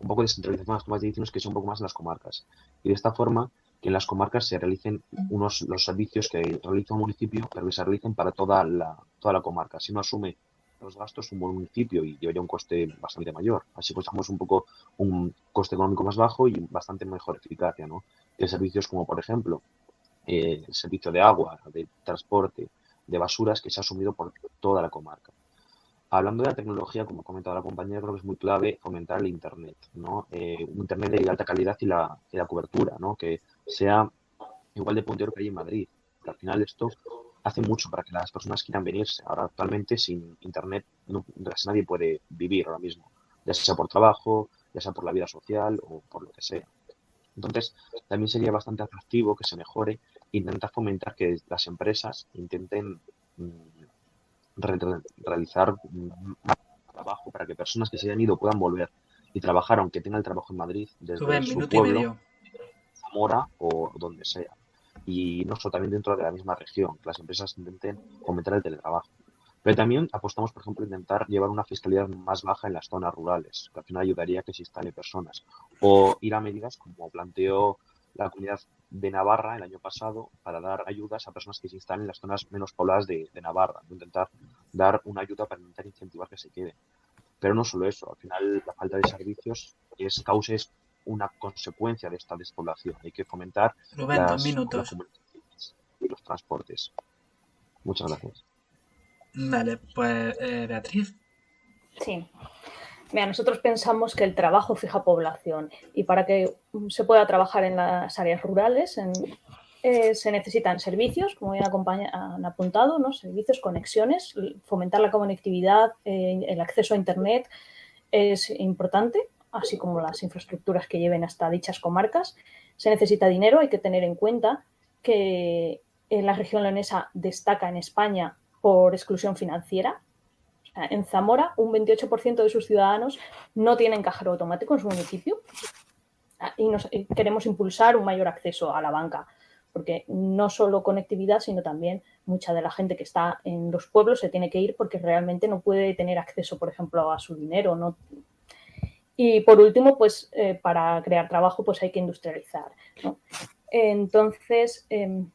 un poco de descentralización las tomas de decisiones que son un poco más en las comarcas. Y de esta forma, que en las comarcas se realicen unos los servicios que realiza un municipio, pero que se realicen para toda la, toda la comarca. Si no asume los gastos un buen municipio y llevaría un coste bastante mayor. Así pues un poco un coste económico más bajo y bastante mejor eficacia, ¿no? De servicios como, por ejemplo, eh, el servicio de agua, de transporte, de basuras que se ha asumido por toda la comarca. Hablando de la tecnología, como ha comentado la compañera, creo que es muy clave fomentar el Internet, ¿no? Eh, un Internet de alta calidad y la, la cobertura, ¿no? Que sea igual de puntero que hay en Madrid. al final esto hace mucho para que las personas quieran venirse. Ahora actualmente sin Internet no, nadie puede vivir ahora mismo, ya sea por trabajo, ya sea por la vida social o por lo que sea. Entonces, también sería bastante atractivo que se mejore intentar fomentar que las empresas intenten mm, realizar trabajo para que personas que se hayan ido puedan volver y trabajar, aunque tengan el trabajo en Madrid, desde su pueblo, Zamora o donde sea. Y no solo también dentro de la misma región, que las empresas intenten fomentar el teletrabajo. Pero también apostamos, por ejemplo, intentar llevar una fiscalidad más baja en las zonas rurales, que al final ayudaría a que se instalen personas. O ir a medidas como planteó la comunidad de Navarra el año pasado para dar ayudas a personas que se instalen en las zonas menos pobladas de, Navarra, intentar dar una ayuda para intentar incentivar que se queden. Pero no solo eso, al final la falta de servicios es causa, es una consecuencia de esta despoblación. Hay que fomentar las, minutos. y los transportes. Muchas gracias. Vale, pues eh, Beatriz. Sí. Mira, nosotros pensamos que el trabajo fija población y para que se pueda trabajar en las áreas rurales eh, se necesitan servicios, como bien han apuntado, ¿no? servicios, conexiones, fomentar la conectividad, eh, el acceso a Internet es importante, así como las infraestructuras que lleven hasta dichas comarcas. Se necesita dinero, hay que tener en cuenta que la región leonesa destaca en España por exclusión financiera, en Zamora, un 28% de sus ciudadanos no tienen cajero automático en su municipio ah, y, queremos impulsar un mayor acceso a la banca, porque no solo conectividad, sino también mucha de la gente que está en los pueblos se tiene que ir porque realmente no puede tener acceso, por ejemplo, a su dinero. Y por último, pues eh, para crear trabajo, pues hay que industrializar. Entonces, em,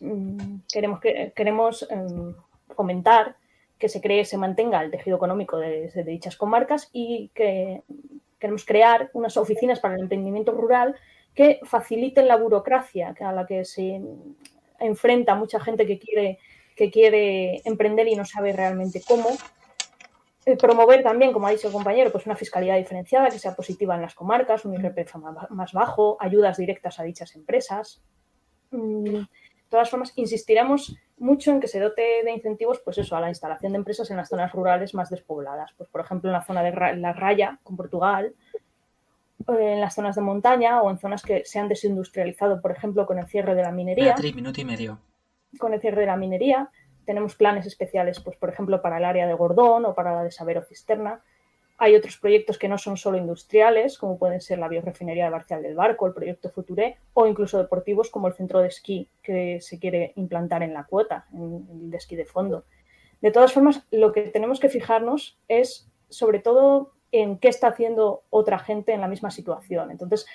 mm, queremos, queremos em, fomentar que se cree, se mantenga el tejido económico de, dichas comarcas y que queremos crear unas oficinas para el emprendimiento rural que faciliten la burocracia a la que se enfrenta mucha gente que quiere, que quiere emprender y no sabe realmente cómo. Eh, promover también, como ha dicho el compañero, pues una fiscalidad diferenciada que sea positiva en las comarcas, un IRPF más bajo, ayudas directas a dichas empresas. Mm, todas formas, insistiremos mucho en que se dote de incentivos, pues eso, a la instalación de empresas en las zonas rurales más despobladas. Pues, por ejemplo, en la zona de la Raya, con Portugal, eh, en las zonas de montaña o en zonas que se han desindustrializado, por ejemplo, con el cierre de la minería. minuto y medio. Con el cierre de la minería. Tenemos planes especiales, pues, por ejemplo, para el área de Gordón o para la de Sabero Cisterna. Hay otros proyectos que no son solo industriales, como pueden ser la biorefinería de Barcial del Barco, el proyecto Futuré, o incluso deportivos como el centro de esquí que se quiere implantar en la cuota, en el de esquí de fondo. De todas formas, lo que tenemos que fijarnos es, sobre todo, en qué está haciendo otra gente en la misma situación. Entonces,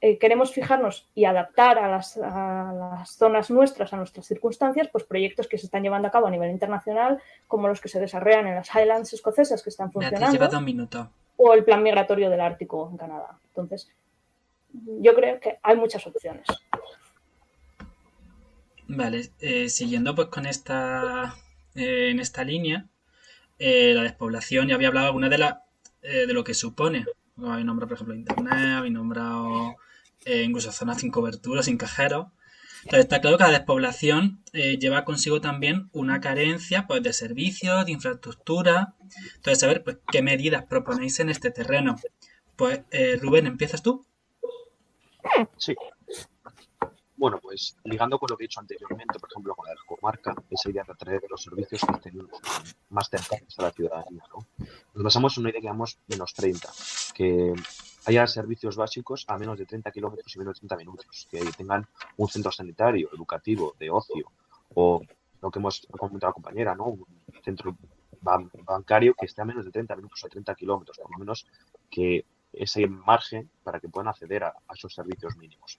eh, queremos fijarnos y adaptar a las, a las, zonas nuestras, a nuestras circunstancias, pues proyectos que se están llevando a cabo a nivel internacional, como los que se desarrollan en las Highlands escocesas que están funcionando. Un minuto. O el plan migratorio del Ártico en Canadá. Entonces, yo creo que hay muchas opciones. Vale, eh, siguiendo pues con esta eh, en esta línea, la despoblación, ya había hablado alguna de la eh, de lo que supone. Habéis nombrado, por ejemplo, internet, habéis nombrado eh, incluso zonas sin cobertura, sin cajeros. Entonces está claro que la despoblación eh, lleva consigo también una carencia pues, de servicios, de infraestructura. Entonces, saber pues, qué medidas proponéis en este terreno. Pues, eh, Rubén, ¿empiezas tú? Sí. Bueno, pues ligando con lo que he dicho anteriormente, por ejemplo, con la comarca, esa idea de atraer los servicios que estén más cercanos a la ciudadanía, ¿no? Nos basamos en una idea que llamamos menos 30, que haya servicios básicos a menos de 30 kilómetros y menos de 30 minutos, que tengan un centro sanitario, educativo, de ocio, o lo que hemos comentado la compañera, ¿no? Un centro ban bancario que esté a menos de 30 minutos o 30 kilómetros, por lo menos que ese margen para que puedan acceder a esos servicios mínimos.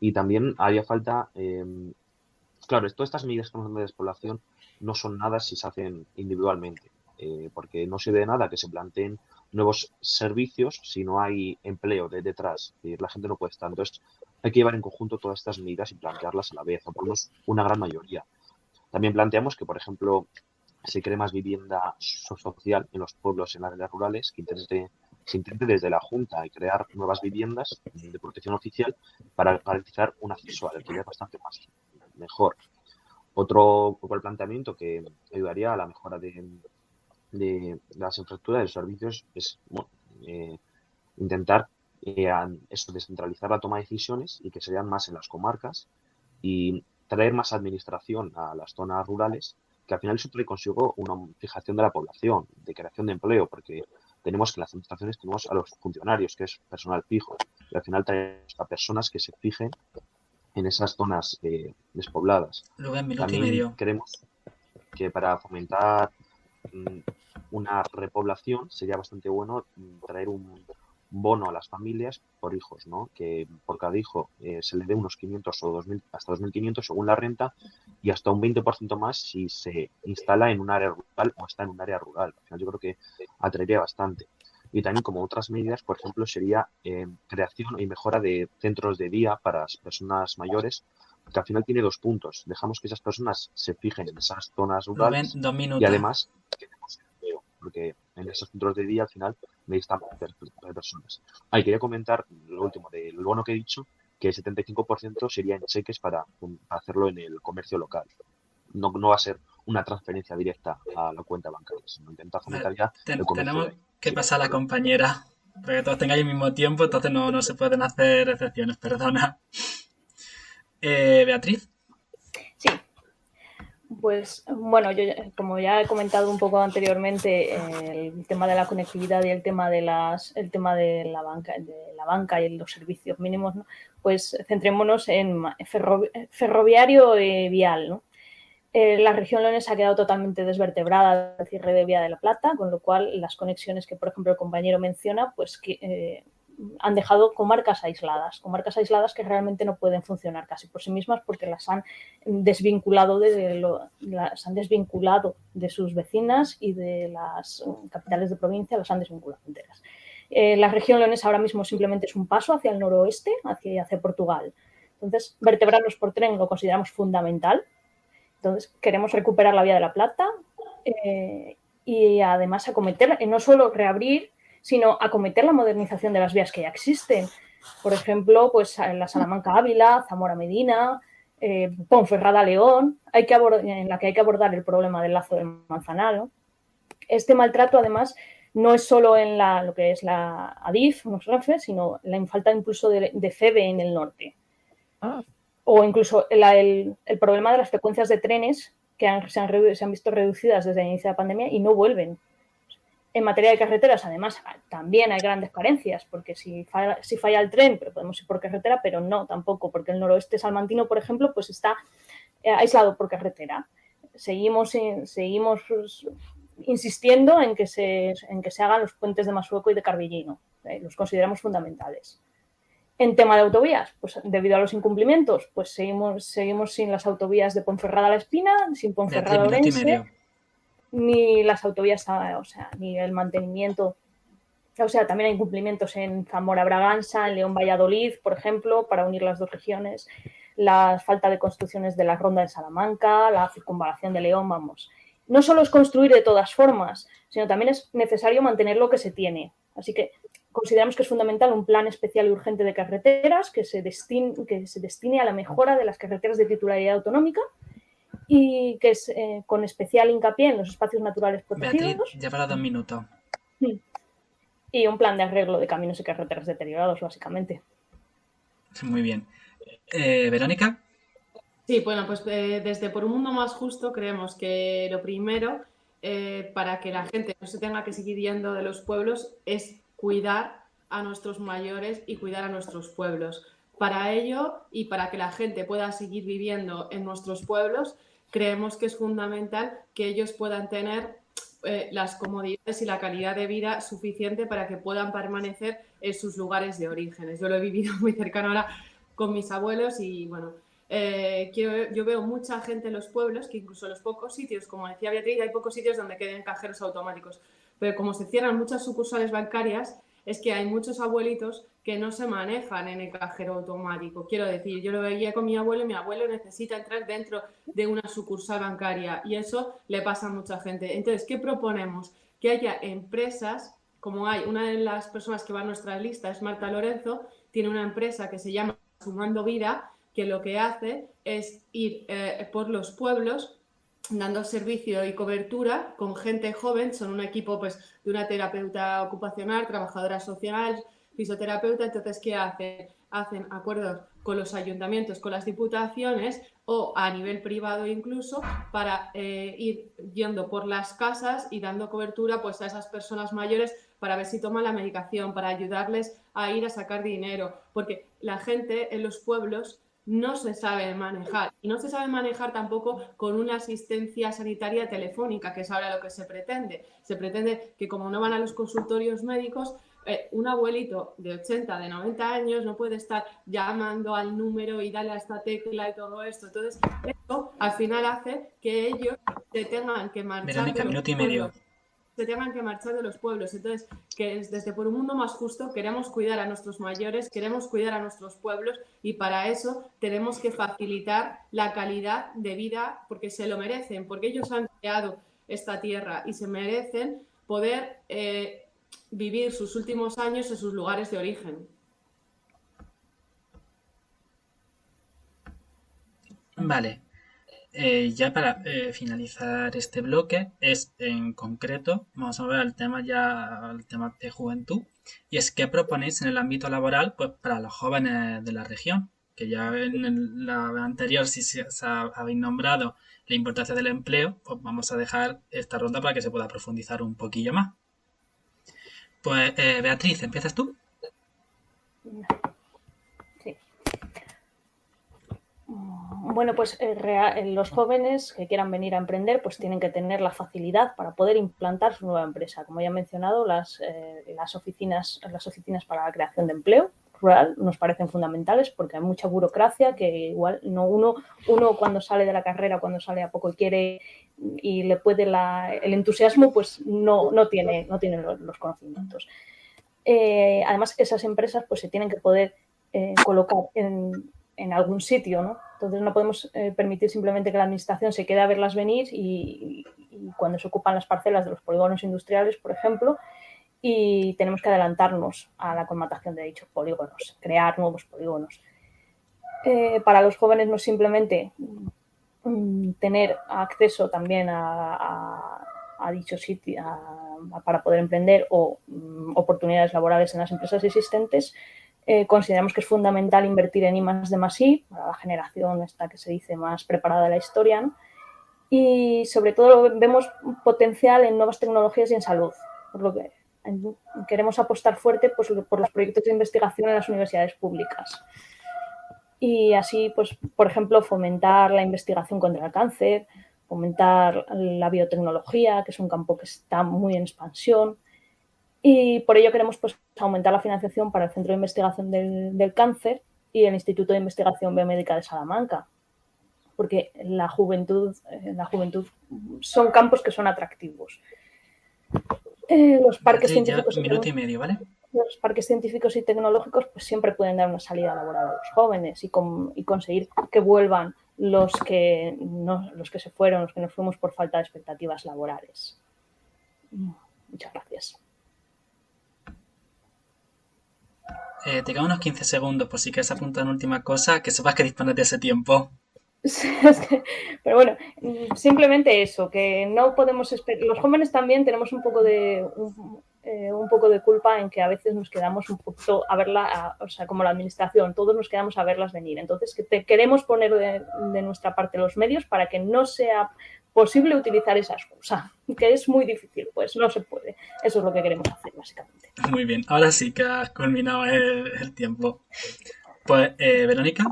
Y también haría falta, eh, claro, todas estas medidas que de despoblación no son nada si se hacen individualmente, eh, porque no sirve de nada que se planteen nuevos servicios si no hay empleo de detrás, y la gente no puede estar. Entonces, hay que llevar en conjunto todas estas medidas y plantearlas a la vez, o por lo menos una gran mayoría. También planteamos que, por ejemplo, se cree más vivienda social en los pueblos, en las áreas rurales, que intente se intente desde la Junta crear nuevas viviendas de protección oficial para garantizar un acceso al alquiler bastante más mejor. Otro, planteamiento que ayudaría a la mejora de, de las infraestructuras de los servicios es eh, intentar eh, descentralizar la toma de decisiones y que sean más en las comarcas y traer más administración a las zonas rurales, que al final eso trae consigo una fijación de la población, de creación de empleo, porque tenemos que las administraciones tenemos a los funcionarios, que es personal fijo, y al final traemos a personas que se fijen en esas zonas eh, despobladas. Rubén, También y medio. creemos que para fomentar mm, una repoblación sería bastante bueno mm, traer un bono a las familias por hijos, ¿no? Que por cada hijo eh, se le dé unos 500 o 2000, hasta 2.500 según la renta y hasta un 20% más si se instala en un área rural o está en un área rural. Al final yo creo que atraería bastante. Y también como otras medidas, por ejemplo, sería eh, creación y mejora de centros de día para las personas mayores, que al final tiene dos puntos. Dejamos que esas personas se fijen en esas zonas rurales Rubén, y además tenemos empleo, porque en esos centros de día al final necesitan personas. Ah, y quería comentar lo último del bono que he dicho, que el 75% sería en cheques para, para hacerlo en el comercio local. No, no va a ser una transferencia directa a la cuenta bancaria, sino intentar fomentar ya Ten- el comercio. tenemos de- que pasar a la compañera. Para que todos tengáis el mismo tiempo, entonces no, no se pueden hacer excepciones, perdona. Eh, Beatriz. Pues bueno, yo como ya he comentado un poco anteriormente, eh, el tema de la conectividad y el tema de las, el tema de la banca, de la banca y los servicios mínimos, ¿no? pues centrémonos en ferroviario y vial, ¿no? Eh, la región leonesa ha quedado totalmente desvertebrada del cierre de Vía de la Plata, con lo cual las conexiones que, por ejemplo, el compañero menciona, pues que eh, han dejado comarcas aisladas, comarcas aisladas que realmente no pueden funcionar casi por sí mismas porque las han desvinculado de lo- las han desvinculado de sus vecinas y de las eh, capitales de provincia, las han desvinculado enteras. Eh, la región leonesa ahora mismo simplemente es un paso hacia el noroeste, hacia, hacia Portugal. Entonces, vertebrarnos por tren lo consideramos fundamental. Entonces, queremos recuperar la vía de la Plata eh, y además acometer, no solo reabrir, sino acometer la modernización de las vías que ya existen. Por ejemplo, pues la Salamanca Ávila, Zamora Medina, eh, Ponferrada León, hay que en la que hay que abordar el problema del lazo del Manzanal. Este maltrato, además, no es solo en la, lo que es la ADIF, REFE, sino la falta incluso de, de FEBE en el norte. O incluso la- el, el problema de las frecuencias de trenes que han- se, han, se han visto reducidas desde el inicio de la pandemia y no vuelven. En materia de carreteras, además, también hay grandes carencias, porque si falla, si falla el tren, pero podemos ir por carretera, pero no tampoco, porque el noroeste salmantino, por ejemplo, pues está eh, aislado por carretera. Seguimos, seguimos insistiendo en que, se, en que se hagan los puentes de Masueco y de Carbillino. ¿eh? Los consideramos fundamentales. En tema de autovías, pues debido a los incumplimientos, pues seguimos, seguimos sin las autovías de Ponferrada a La Espina, sin Ponferrada a Orense, ni las autovías, o sea, ni el mantenimiento. O sea, también hay incumplimientos en Zamora-Braganza, en León-Valladolid, por ejemplo, para unir las dos regiones, la falta de construcciones de la Ronda de Salamanca, la circunvalación de León, vamos. No solo es construir de todas formas, sino también es necesario mantener lo que se tiene. Así que consideramos que es fundamental un plan especial y urgente de carreteras que se, destine, que se destine a la mejora de las carreteras de titularidad autonómica y que es eh, con especial hincapié en los espacios naturales protegidos. Beatriz, ya para dos minutos. Y un plan de arreglo de caminos y carreteras deteriorados, básicamente. Muy bien. Eh, Verónica. Sí, bueno, pues eh, desde Por un Mundo Más Justo creemos que lo primero para que la gente no se tenga que seguir yendo de los pueblos es cuidar a nuestros mayores y cuidar a nuestros pueblos. Para ello y para que la gente pueda seguir viviendo en nuestros pueblos, creemos que es fundamental que ellos puedan tener eh, las comodidades y la calidad de vida suficiente para que puedan permanecer en sus lugares de orígenes. Yo lo he vivido muy cercano ahora con mis abuelos y bueno, eh, yo veo mucha gente en los pueblos, que incluso en los pocos sitios, como decía Beatriz, hay pocos sitios donde queden cajeros automáticos pero como se cierran muchas sucursales bancarias, es que hay muchos abuelitos que no se manejan en el cajero automático. Quiero decir, yo lo veía con mi abuelo y mi abuelo necesita entrar dentro de una sucursal bancaria y eso le pasa a mucha gente. Entonces, ¿qué proponemos? Que haya empresas, como hay una de las personas que va a nuestra lista, es Marta Lorenzo, tiene una empresa que se llama Sumando Vida, que lo que hace es ir eh, por los pueblos dando servicio y cobertura con gente joven, son un equipo pues de una terapeuta ocupacional, trabajadora social, fisioterapeuta, entonces ¿qué hacen? Hacen acuerdos con los ayuntamientos, con las diputaciones o a nivel privado incluso para eh, ir yendo por las casas y dando cobertura pues a esas personas mayores para ver si toman la medicación, para ayudarles a ir a sacar dinero, porque la gente en los pueblos no se sabe manejar. Y no se sabe manejar tampoco con una asistencia sanitaria telefónica, que es ahora lo que se pretende. Se pretende que como no van a los consultorios médicos, eh, un abuelito de 80, de 90 años no puede estar llamando al número y darle a esta tecla y todo esto. Entonces, esto al final hace que ellos se tengan que marchar. minuto y medio se tengan que marchar de los pueblos. Entonces, que desde Por un Mundo Más Justo queremos cuidar a nuestros mayores, queremos cuidar a nuestros pueblos y para eso tenemos que facilitar la calidad de vida porque se lo merecen, porque ellos han creado esta tierra y se merecen poder eh, vivir sus últimos años en sus lugares de origen. Vale, eh, ya para eh, finalizar este bloque, es en concreto, vamos a ver el tema ya, el tema de juventud, y es qué proponéis en el ámbito laboral pues, para los jóvenes de la región, que ya en la anterior si se, habéis nombrado la importancia del empleo, pues vamos a dejar esta ronda para que se pueda profundizar un poquillo más. Pues eh, Beatriz, ¿empiezas tú? Bueno, pues eh, eh, los jóvenes que quieran venir a emprender pues tienen que tener la facilidad para poder implantar su nueva empresa. Como ya he mencionado, las, eh, las, oficinas, las oficinas para la creación de empleo rural nos parecen fundamentales porque hay mucha burocracia que igual no uno, uno cuando sale de la carrera, cuando sale a poco y quiere y le puede el entusiasmo, pues no, no tiene, no tiene los, conocimientos. además, esas empresas pues se tienen que poder colocar en, algún sitio, ¿no? Entonces no podemos eh, permitir simplemente que la administración se quede a verlas venir y, cuando se ocupan las parcelas de los polígonos industriales, por ejemplo, y tenemos que adelantarnos a la colmatación de dichos polígonos, crear nuevos polígonos. Eh, para los jóvenes no es simplemente mm, tener acceso también a, a, dicho sitio para poder emprender o mm, oportunidades laborales en las empresas existentes, eh, consideramos que es fundamental invertir en I de más I, para la generación esta que se dice más preparada de la historia, y sobre todo vemos potencial en nuevas tecnologías y en salud, por lo que queremos apostar fuerte pues, por los proyectos de investigación en las universidades públicas. Y así, pues, por ejemplo, fomentar la investigación contra el cáncer, fomentar la biotecnología, que es un campo que está muy en expansión. Y por ello queremos pues, aumentar la financiación para el Centro de Investigación del, del Cáncer y el Instituto de Investigación Biomédica de Salamanca, porque la juventud, eh, la juventud son campos que son atractivos. Eh, los parques científicos y un minuto y tecnológicos- medio, ¿vale? los parques científicos y tecnológicos pues siempre pueden dar una salida laboral a los jóvenes y, con- y conseguir que vuelvan los que, no, los que se fueron, los que nos fuimos por falta de expectativas laborales. Muchas gracias. Eh, te quedan unos 15 segundos, por si quieres apuntar una última cosa, que sepas que dispones de ese tiempo. Pero bueno, simplemente eso, que no podemos esperar. Los jóvenes también tenemos un poco de un, eh, un poco de culpa en que a veces nos quedamos un poquito a verla, o sea, como la administración, todos nos quedamos a verlas venir. Entonces, que te queremos poner de, nuestra parte los medios para que no sea posible utilizar esa excusa, que es muy difícil, pues no se puede. Eso es lo que queremos hacer, básicamente. Muy bien, ahora sí que has culminado el, el tiempo. Pues, eh, Verónica,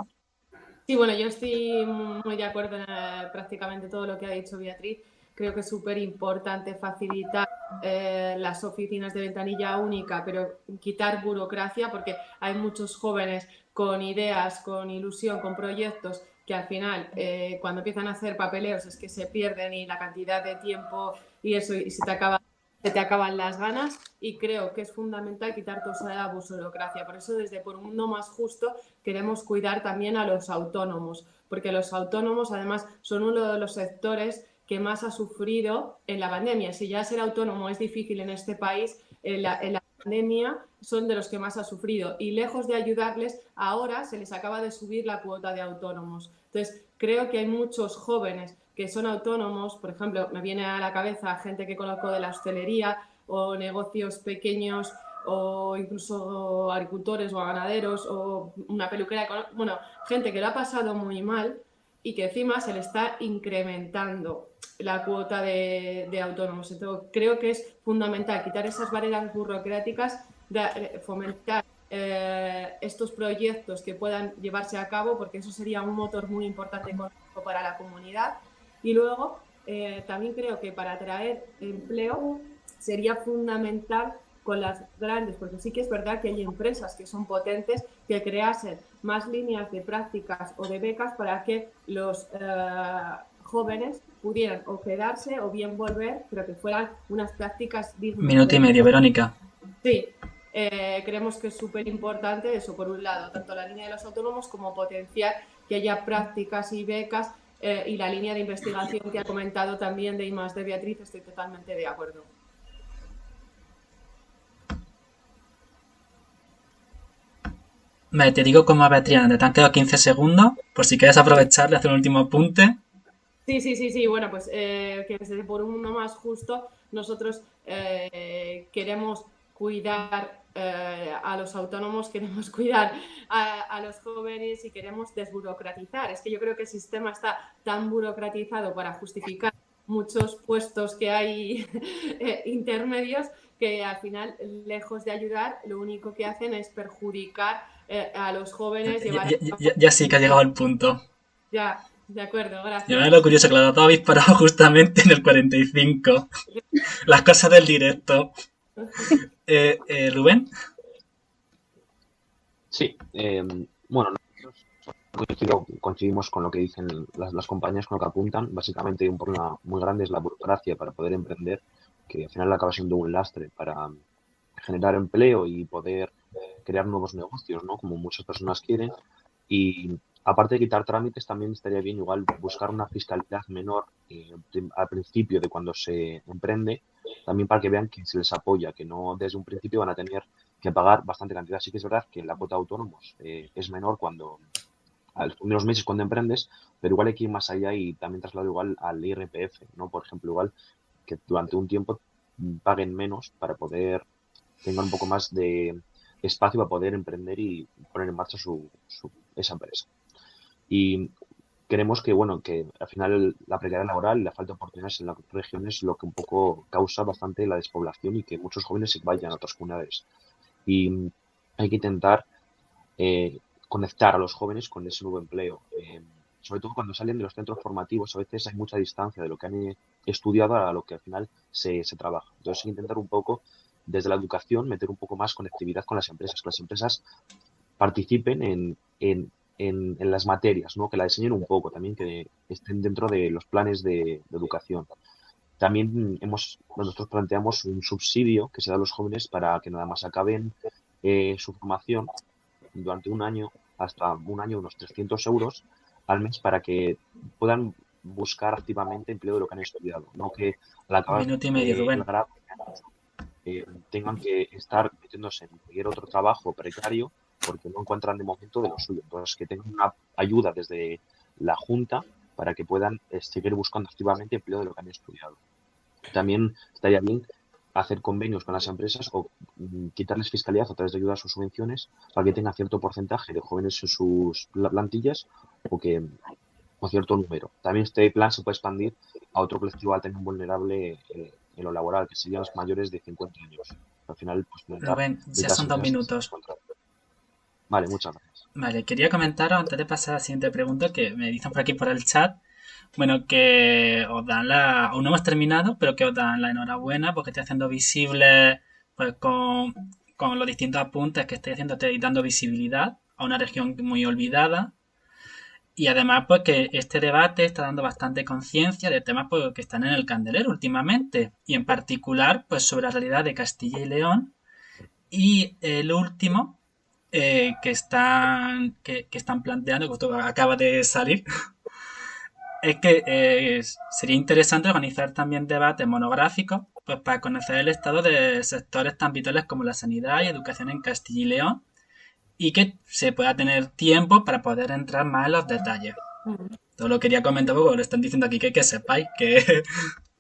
Sí, bueno, yo estoy muy de acuerdo en eh, prácticamente todo lo que ha dicho Beatriz. Creo que es súper importante facilitar eh, las oficinas de ventanilla única, pero quitar burocracia, porque hay muchos jóvenes con ideas, con ilusión, con proyectos, que al final, eh, cuando empiezan a hacer papeleos, es que se pierden y la cantidad de tiempo y eso, y se te acaba se te acaban las ganas y creo que es fundamental quitar toda esa burocracia. Por eso desde Por un Mundo Más Justo queremos cuidar también a los autónomos, porque los autónomos además son uno de los sectores que más ha sufrido en la pandemia. Si ya ser autónomo es difícil en este país, en la, en la pandemia son de los que más ha sufrido y lejos de ayudarles, ahora se les acaba de subir la cuota de autónomos. Entonces, creo que hay muchos jóvenes que son autónomos, por ejemplo, me viene a la cabeza gente que conozco de la hostelería o negocios pequeños o incluso agricultores o ganaderos o una peluquería, bueno, gente que lo ha pasado muy mal y que encima se le está incrementando la cuota de, de autónomos. Entonces, creo que es fundamental quitar esas barreras burocráticas, de, fomentar eh, estos proyectos que puedan llevarse a cabo, porque eso sería un motor muy importante para la comunidad. Y luego, eh, también creo que para atraer empleo sería fundamental con las grandes, porque sí que es verdad que hay empresas que son potentes que creasen más líneas de prácticas o de becas para que los eh, jóvenes pudieran o quedarse o bien volver, pero que fueran unas prácticas dignas. minuto y medio, Verónica. Sí, eh, creemos que es súper importante eso, por un lado, tanto la línea de los autónomos como potenciar que haya prácticas y becas eh, y la línea de investigación que ha comentado también de IMAS de Beatriz, estoy totalmente de acuerdo. Vale, te digo como a Beatriz, te han quedado 15 segundos, por si quieres aprovechar de hacer un último apunte. Sí, sí, sí, sí. Bueno, pues eh, que desde por un mundo más justo nosotros eh, queremos cuidar eh, a los autónomos, queremos cuidar a, a, los jóvenes y queremos desburocratizar. Es que yo creo que el sistema está tan burocratizado para justificar muchos puestos que hay intermedios que al final, lejos de ayudar, lo único que hacen es perjudicar eh, a los jóvenes. Ya, Llevar... ya, ya, ya, sí que ha llegado el punto. Ya, de acuerdo, gracias. Yo lo curioso que la data habéis parado justamente en el 45. Las cosas del directo. Eh, eh, Rubén. Sí, eh, bueno, nosotros coincidimos con lo que dicen las, las compañías, con lo que apuntan. Básicamente, un problema muy grande es la burocracia para poder emprender, que al final acaba siendo un lastre para generar empleo y poder crear nuevos negocios, ¿no? Como muchas personas quieren. Y aparte de quitar trámites, también estaría bien igual buscar una fiscalidad menor eh, al principio de cuando se emprende, también para que vean que se les apoya, que no desde un principio van a tener que pagar bastante cantidad. Sí que es verdad que la cuota de autónomos eh, es menor cuando a los meses cuando emprendes, pero igual hay que ir más allá y también traslado igual al IRPF, ¿no? Por ejemplo, igual que durante un tiempo paguen menos para poder tengan un poco más de espacio para poder emprender y poner en marcha su, su, esa empresa. Y creemos que, bueno, que al final la precariedad laboral y la falta de oportunidades en las regiones es lo que un poco causa bastante la despoblación y que muchos jóvenes se vayan a otras comunidades. Y hay que intentar eh, conectar a los jóvenes con ese nuevo empleo. Eh, sobre todo cuando salen de los centros formativos, a veces hay mucha distancia de lo que han estudiado a lo que al final se, se trabaja. Entonces, hay que intentar un poco, desde la educación, meter un poco más conectividad con las empresas, que las empresas participen en, en, en, en las materias, ¿no? que la diseñen un poco también, que estén dentro de los planes de, de educación. También hemos, nosotros planteamos un subsidio que se da a los jóvenes para que nada más acaben eh, su formación durante un año, hasta un año, unos 300 euros al mes, para que puedan buscar activamente empleo de lo que han estudiado, no que al acabar minuto y medio, eh, Rubén. grado eh, tengan que estar metiéndose en cualquier otro trabajo precario porque no encuentran de momento de lo suyo. Entonces, que tengan una ayuda desde la Junta para que puedan eh, seguir buscando activamente empleo de lo que han estudiado. También estaría bien hacer convenios con las empresas o mm, quitarles fiscalidad a través de ayudas o subvenciones para que tengan cierto porcentaje de jóvenes en sus pla- plantillas o que o cierto número. También este plan se puede expandir a otro colectivo altamente vulnerable eh, en lo laboral, que serían los mayores de 50 años. Al final, pues, Rubén, ya son dos minutos. Vale, muchas gracias. Vale, quería comentaros antes de pasar a la siguiente pregunta que me dicen por aquí por el chat. Bueno, que os dan la. Aún no hemos terminado, pero que os dan la enhorabuena porque estoy haciendo visible pues, con, con los distintos apuntes que estoy haciendo, estoy dando visibilidad a una región muy olvidada. Y además, pues que este debate está dando bastante conciencia de temas pues, que están en el candelero últimamente. Y en particular, pues sobre la realidad de Castilla y León. Y el último, eh, que están que, que están planteando, que justo acaba de salir, es que eh, sería interesante organizar también debates monográficos pues, para conocer el estado de sectores tan vitales como la sanidad y educación en Castilla y León y que se pueda tener tiempo para poder entrar más en los detalles. Todo lo quería comentar porque lo están diciendo aquí que, que sepáis que,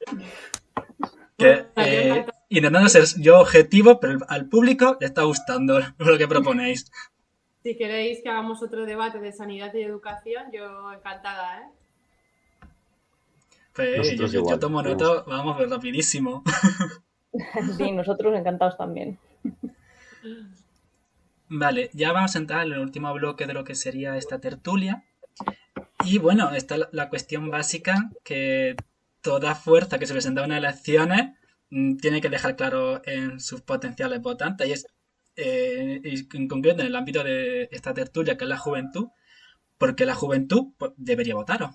que eh, intentando ser yo objetivo, pero al público le está gustando lo que proponéis. Si queréis que hagamos otro debate de sanidad y educación, yo encantada, ¿eh? Pues yo, tomo nota, vamos, pues rapidísimo. Sí, nosotros encantados también. Vale, ya vamos a entrar en el último bloque de lo que sería esta tertulia. Y bueno, está la, la cuestión básica que toda fuerza que se presenta en unas elecciones tiene que dejar claro en sus potenciales votantes. Y es eh, en concreto en el ámbito de esta tertulia, que es la juventud, porque la juventud pues, debería votaros.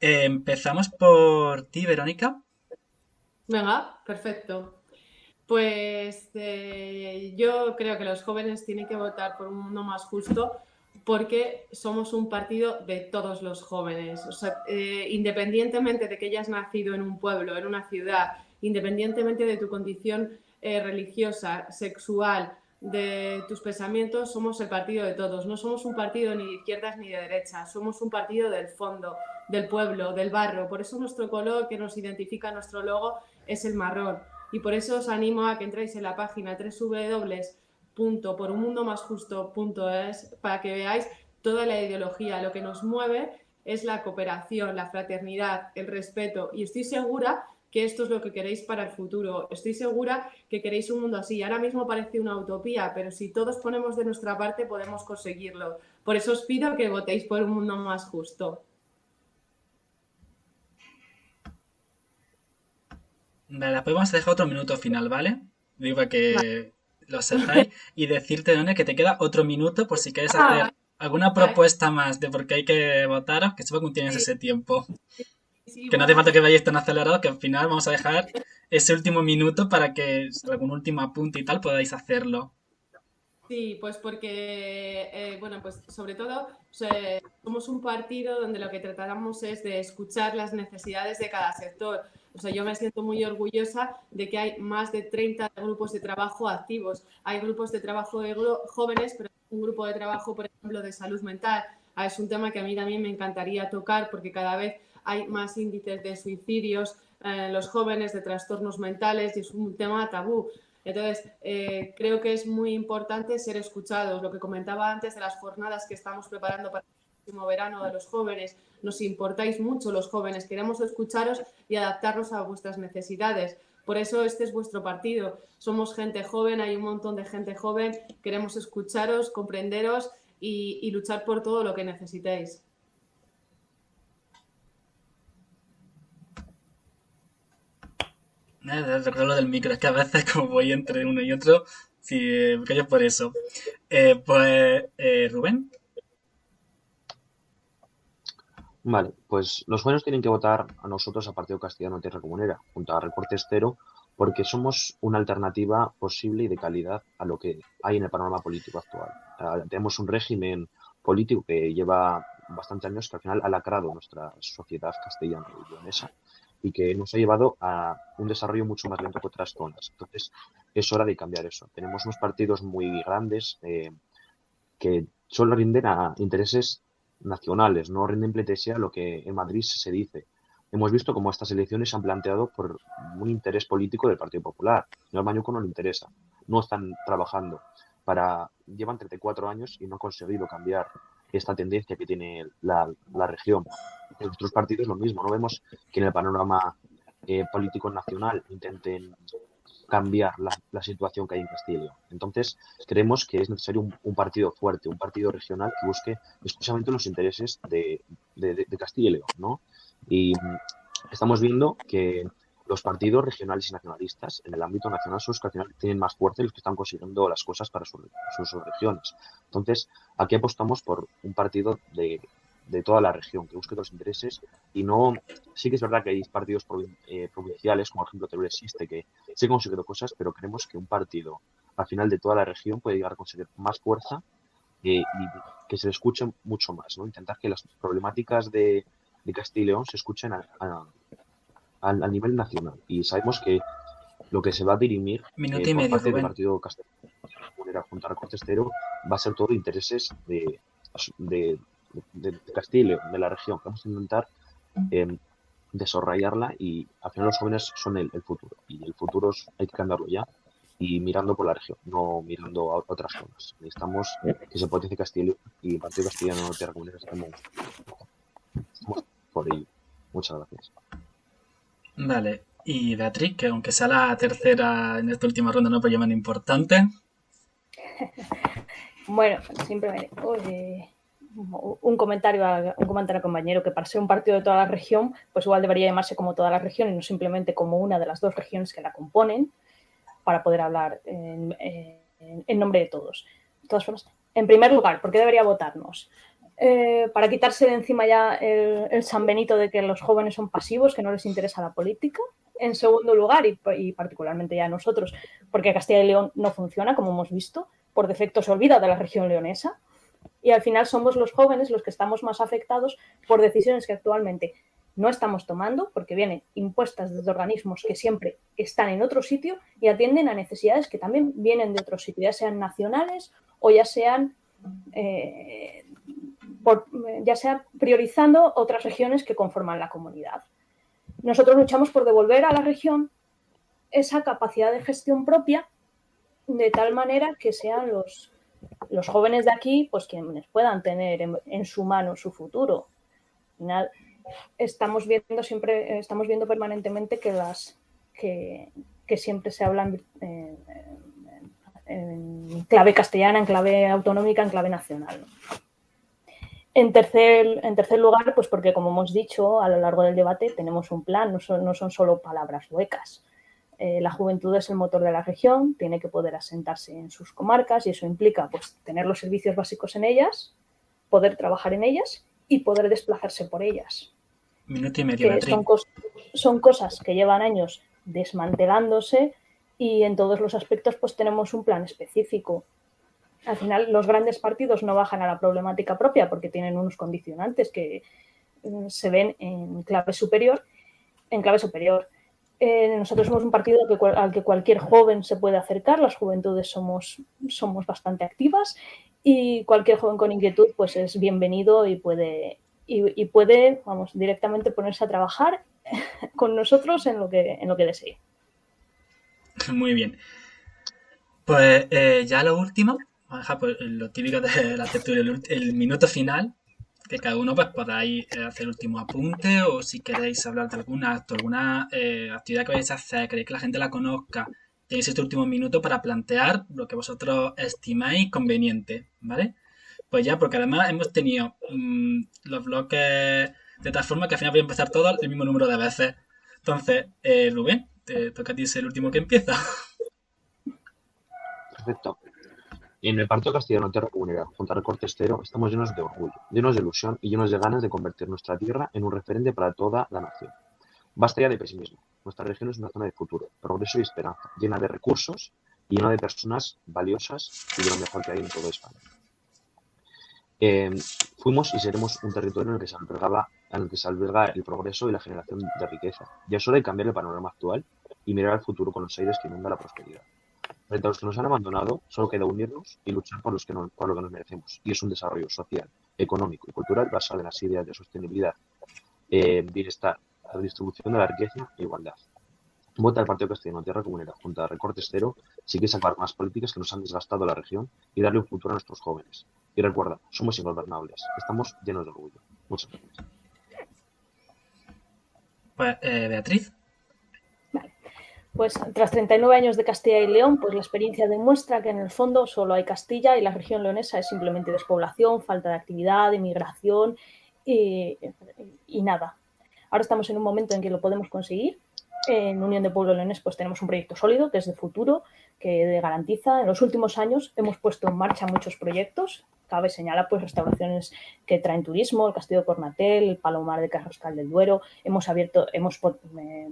Eh, empezamos por ti, Verónica. Venga, perfecto. Pues eh, yo creo que los jóvenes tienen que votar por un mundo más justo porque somos un partido de todos los jóvenes. O sea, eh, independientemente de que hayas nacido en un pueblo, en una ciudad, independientemente de tu condición eh, religiosa, sexual, de tus pensamientos, somos el partido de todos. No somos un partido ni de izquierdas ni de derechas, somos un partido del fondo, del pueblo, del barrio. Por eso nuestro color que nos identifica, nuestro logo, es el marrón. Y por eso os animo a que entréis en la página www.porunmundomasjusto.es para que veáis toda la ideología. Lo que nos mueve es la cooperación, la fraternidad, el respeto. Y estoy segura que esto es lo que queréis para el futuro. Estoy segura que queréis un mundo así. Ahora mismo parece una utopía, pero si todos ponemos de nuestra parte podemos conseguirlo. Por eso os pido que votéis por un mundo más justo. Vale, después vamos a dejar otro minuto final, ¿vale? Digo que lo sepáis y decirte, Done, que te queda otro minuto por si quieres Ah, hacer alguna propuesta más de por qué hay que votaros, que sepa que tienes ese tiempo. Sí, Que no hace falta que vayáis tan acelerados, que al final vamos a dejar ese último minuto para que algún último apunte y tal podáis hacerlo. Sí, pues porque, eh, bueno, pues sobre todo somos un partido donde lo que tratamos es de escuchar las necesidades de cada sector. O sea, yo me siento muy orgullosa de que hay más de 30 grupos de trabajo activos. Hay grupos de trabajo de jóvenes, pero un grupo de trabajo, por ejemplo, de salud mental. Ah, Es un tema que a mí también me encantaría tocar porque cada vez hay más índices de suicidios en los jóvenes, de trastornos mentales y es un tema tabú. Entonces, eh, creo que es muy importante ser escuchados. Lo que comentaba antes de las jornadas que estamos preparando para el próximo verano de los jóvenes, nos importáis mucho los jóvenes, queremos escucharos y adaptarnos a vuestras necesidades. Por eso este es vuestro partido. Somos gente joven, hay un montón de gente joven, queremos escucharos, comprenderos y, luchar por todo lo que necesitéis. Eh, recuerdo lo del micro, es que a veces como voy entre uno y otro, si eh, me callo por eso. Eh, pues, eh, Rubén, Vale, pues los jóvenes tienen que votar a nosotros, a Partido Castellano Tierra Comunera, junto a Recortes Cero, porque somos una alternativa posible y de calidad a lo que hay en el panorama político actual. Ah, tenemos un régimen político que lleva bastantes años que al final ha lacrado nuestra sociedad castellana y leonesa y que nos ha llevado a un desarrollo mucho más lento que otras zonas. Entonces, es hora de cambiar eso. Tenemos unos partidos muy grandes eh, que solo rinden a intereses nacionales, no rinden pleitesía a lo que en Madrid se dice. Hemos visto cómo estas elecciones se han planteado por un interés político del Partido Popular. Señor Mañuco no le interesa. No están trabajando para. Llevan 34 años y no han conseguido cambiar esta tendencia que tiene la, la región. En otros partidos lo mismo. No vemos que en el panorama eh, político nacional intenten cambiar la, la situación que hay en Castilla. Entonces, creemos que es necesario un, un partido fuerte, un partido regional que busque exclusivamente los intereses de, de- de- de Castilla y León, ¿no? Y mm, estamos viendo que los partidos regionales y nacionalistas en el ámbito nacional son los que al final tienen más fuerza y los que están consiguiendo las cosas para sus regiones. Entonces, aquí apostamos por un partido de, de toda la región que busque los intereses y no. Sí que es verdad que hay partidos provin- eh, provinciales, como por ejemplo Teruel existe, que sí han conseguido cosas, pero creemos que un partido al final de toda la región puede llegar a conseguir más fuerza eh, y que se le escuche mucho más, ¿no? Intentar que las problemáticas de, de Castilla y León se escuchen a, a- nivel nacional. Y sabemos que lo que se va a dirimir minuto eh, y por medio, parte del. Partido Castellano junto a Recortes Cero va a ser todo intereses de, de, de- de Castilla de la región. Vamos a intentar eh, desarrollarla y al final los jóvenes son el, el futuro. Y el futuro es- hay que cambiarlo ya y mirando por la región, no mirando a otras zonas. Necesitamos que se potencie Castilla y el Partido Castellano Tierra Comunera estamos, estamos por ello. Muchas gracias. Vale, y Beatriz, que aunque sea la tercera en esta última ronda, no pero llaman importante. Bueno, simplemente oye, un comentario a, un comentario compañero que para ser un partido de toda la región, pues igual debería llamarse como toda la región y no simplemente como una de las dos regiones que la componen, para poder hablar en, en- nombre de todos. De todas formas, en primer lugar, ¿por qué debería votarnos? Eh, para quitarse de encima ya el, el San Benito de que los jóvenes son pasivos, que no les interesa la política. En segundo lugar, y, y particularmente ya nosotros, porque Castilla y León no funciona, como hemos visto, por defecto se olvida de la región leonesa y al final somos los jóvenes los que estamos más afectados por decisiones que actualmente no estamos tomando porque vienen impuestas desde organismos que siempre están en otro sitio y atienden a necesidades que también vienen de otro sitio, ya sean nacionales o ya sean eh, ya sea priorizando otras regiones que conforman la comunidad. Nosotros luchamos por devolver a la región esa capacidad de gestión propia de tal manera que sean los, los jóvenes de aquí pues quienes puedan tener en, su mano su futuro. Al final, estamos viendo siempre, estamos viendo permanentemente que las que, siempre se hablan en, en- clave castellana, en clave autonómica, en clave nacional. En tercer, en tercer lugar, pues porque como hemos dicho a lo largo del debate, tenemos un plan, no son, no son solo palabras huecas. Eh, la juventud es el motor de la región, tiene que poder asentarse en sus comarcas y eso implica pues, tener los servicios básicos en ellas, poder trabajar en ellas y poder desplazarse por ellas. Minuto y medio, Que Beatriz. son, cos- son cosas que llevan años desmantelándose y en todos los aspectos pues tenemos un plan específico. Al final los grandes partidos no bajan a la problemática propia porque tienen unos condicionantes que mm, se ven en clave superior, en clave superior. Eh, nosotros somos un partido al que cualquier joven se puede acercar, las juventudes somos, somos bastante activas y cualquier joven con inquietud pues es bienvenido y puede, y, puede vamos, directamente ponerse a trabajar con nosotros en lo que, en lo que desee. Muy bien. Pues eh, ya lo último, pues, lo típico de la tertulia, el minuto final, que cada uno pues podáis eh, hacer último apunte o si queréis hablar de algún acto, alguna eh, actividad que vayáis a hacer, queréis que la gente la conozca, tenéis este último minuto para plantear lo que vosotros estimáis conveniente, ¿vale? Pues ya, porque además hemos tenido mm, los bloques de tal forma que al final voy a empezar todo el mismo número de veces. Entonces, eh, Rubén, te toca a ti ser el último que empieza. Perfecto. En el Partido Castellano Tierra Comunera, junto a Recortes Cero, estamos llenos de orgullo, llenos de ilusión y llenos de ganas de convertir nuestra tierra en un referente para toda la nación. Basta ya de pesimismo. Nuestra región es una zona de futuro, progreso y esperanza, llena de recursos y llena de personas valiosas y de lo mejor que hay en toda España. Eh, fuimos y seremos un territorio en el que se albergaba, en el que se alberga el progreso y la generación de riqueza. Ya es hora de cambiar el panorama actual y mirar al futuro con los aires que inunda la prosperidad. Frente a los que nos han abandonado, solo queda unirnos y luchar por, los que no- por lo que nos merecemos. Y es un desarrollo social, económico y cultural basado en las ideas de sostenibilidad, eh, bienestar, la distribución de la riqueza e igualdad. Vota al Partido Castellano Tierra Comunera junto a Recortes Cero si quieres acabar con las políticas que nos han desgastado la región y darle un futuro a nuestros jóvenes. Y recuerda, somos ingobernables, estamos llenos de orgullo. Muchas gracias. Pues, eh, Beatriz. Pues tras 39 años de Castilla y León, pues la experiencia demuestra que en el fondo solo hay Castilla y la región leonesa es simplemente despoblación, falta de actividad, inmigración y, y nada. Ahora estamos en un momento en que lo podemos conseguir. En Unión de Pueblo Leones pues tenemos un proyecto sólido que es de futuro, que garantiza. En los últimos años hemos puesto en marcha muchos proyectos. Cabe señalar pues restauraciones que traen turismo, el Castillo de Cornatel, el Palomar de Carrascal del Duero. Hemos abierto, hemos eh,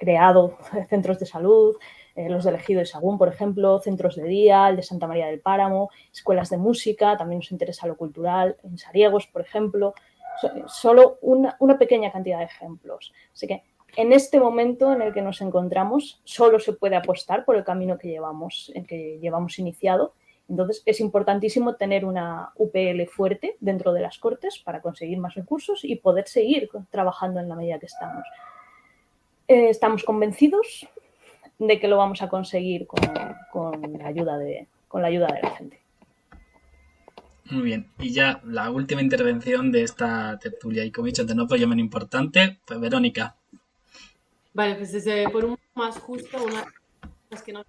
creado centros de salud, eh, los de Ejido y Sagún, por ejemplo, centros de día, el de Santa María del Páramo, escuelas de música, también nos interesa lo cultural, en Sariegos, por ejemplo, so, solo una, una, pequeña cantidad de ejemplos. Así que en este momento en el que nos encontramos, solo se puede apostar por el camino que llevamos, el que llevamos iniciado. Entonces, es importantísimo tener una UPL fuerte dentro de las Cortes para conseguir más recursos y poder seguir trabajando en la medida que estamos. Eh, estamos convencidos de que lo vamos a conseguir con, con, la ayuda de, con la ayuda de la gente. Muy bien, y ya la última intervención de esta tertulia, y como he dicho antes, no por llamar importante, pues Verónica. Vale, pues desde por un más justo, una de las cosas que nos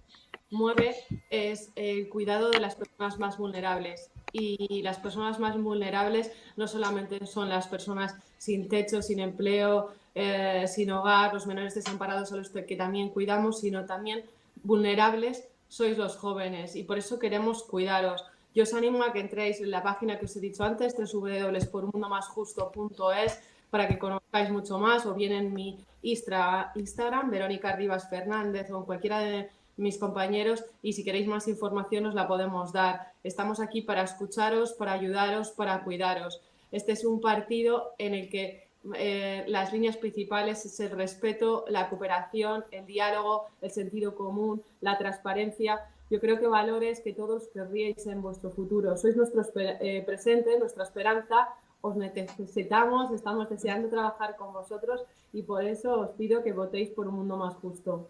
mueve es el cuidado de las personas más vulnerables. Y las personas más vulnerables no solamente son las personas sin techo, sin empleo, eh, sin hogar, los menores desamparados los que también cuidamos, sino también vulnerables sois los jóvenes y por eso queremos cuidaros. Yo os animo a que entréis en la página que os he dicho antes, www.pormundomasjusto.es, para que conozcáis mucho más, o bien en mi Instagram, Verónica Rivas Fernández, o en cualquiera de mis compañeros, y si queréis más información os la podemos dar. Estamos aquí para escucharos, para ayudaros, para cuidaros. Este es un partido en el que eh, las líneas principales es el respeto, la cooperación, el diálogo, el sentido común, la transparencia. Yo creo que valores que todos querríais en vuestro futuro. Sois nuestro eh, presente, nuestra esperanza. Os necesitamos, estamos deseando trabajar con vosotros y por eso os pido que votéis por un mundo más justo.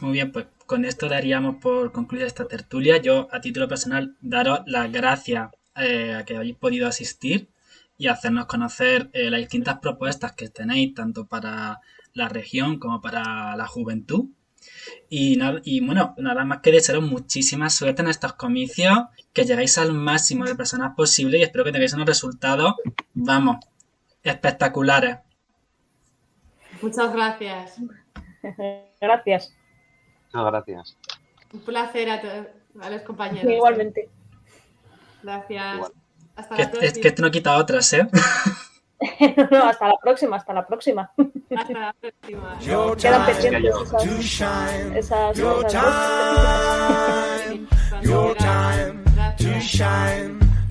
Muy bien, pues con esto daríamos por concluida esta tertulia. Yo, a título personal, daros las gracias eh, a que habéis podido asistir y hacernos conocer eh, las distintas propuestas que tenéis, tanto para la región como para la juventud. Y, nada, y bueno, nada más que desearos muchísima suerte en estos comicios, que llegáis al máximo de personas posible y espero que tengáis unos resultados, vamos, espectaculares. Muchas gracias. Gracias. No, gracias. Un placer a, a los compañeros. Sí, igualmente. Gracias. Hasta Que, la próxima. es que esto no quita otras, ¿eh? no, hasta la próxima, hasta la próxima. Hasta la próxima. Your Quedan esas, Your time.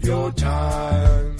Your time.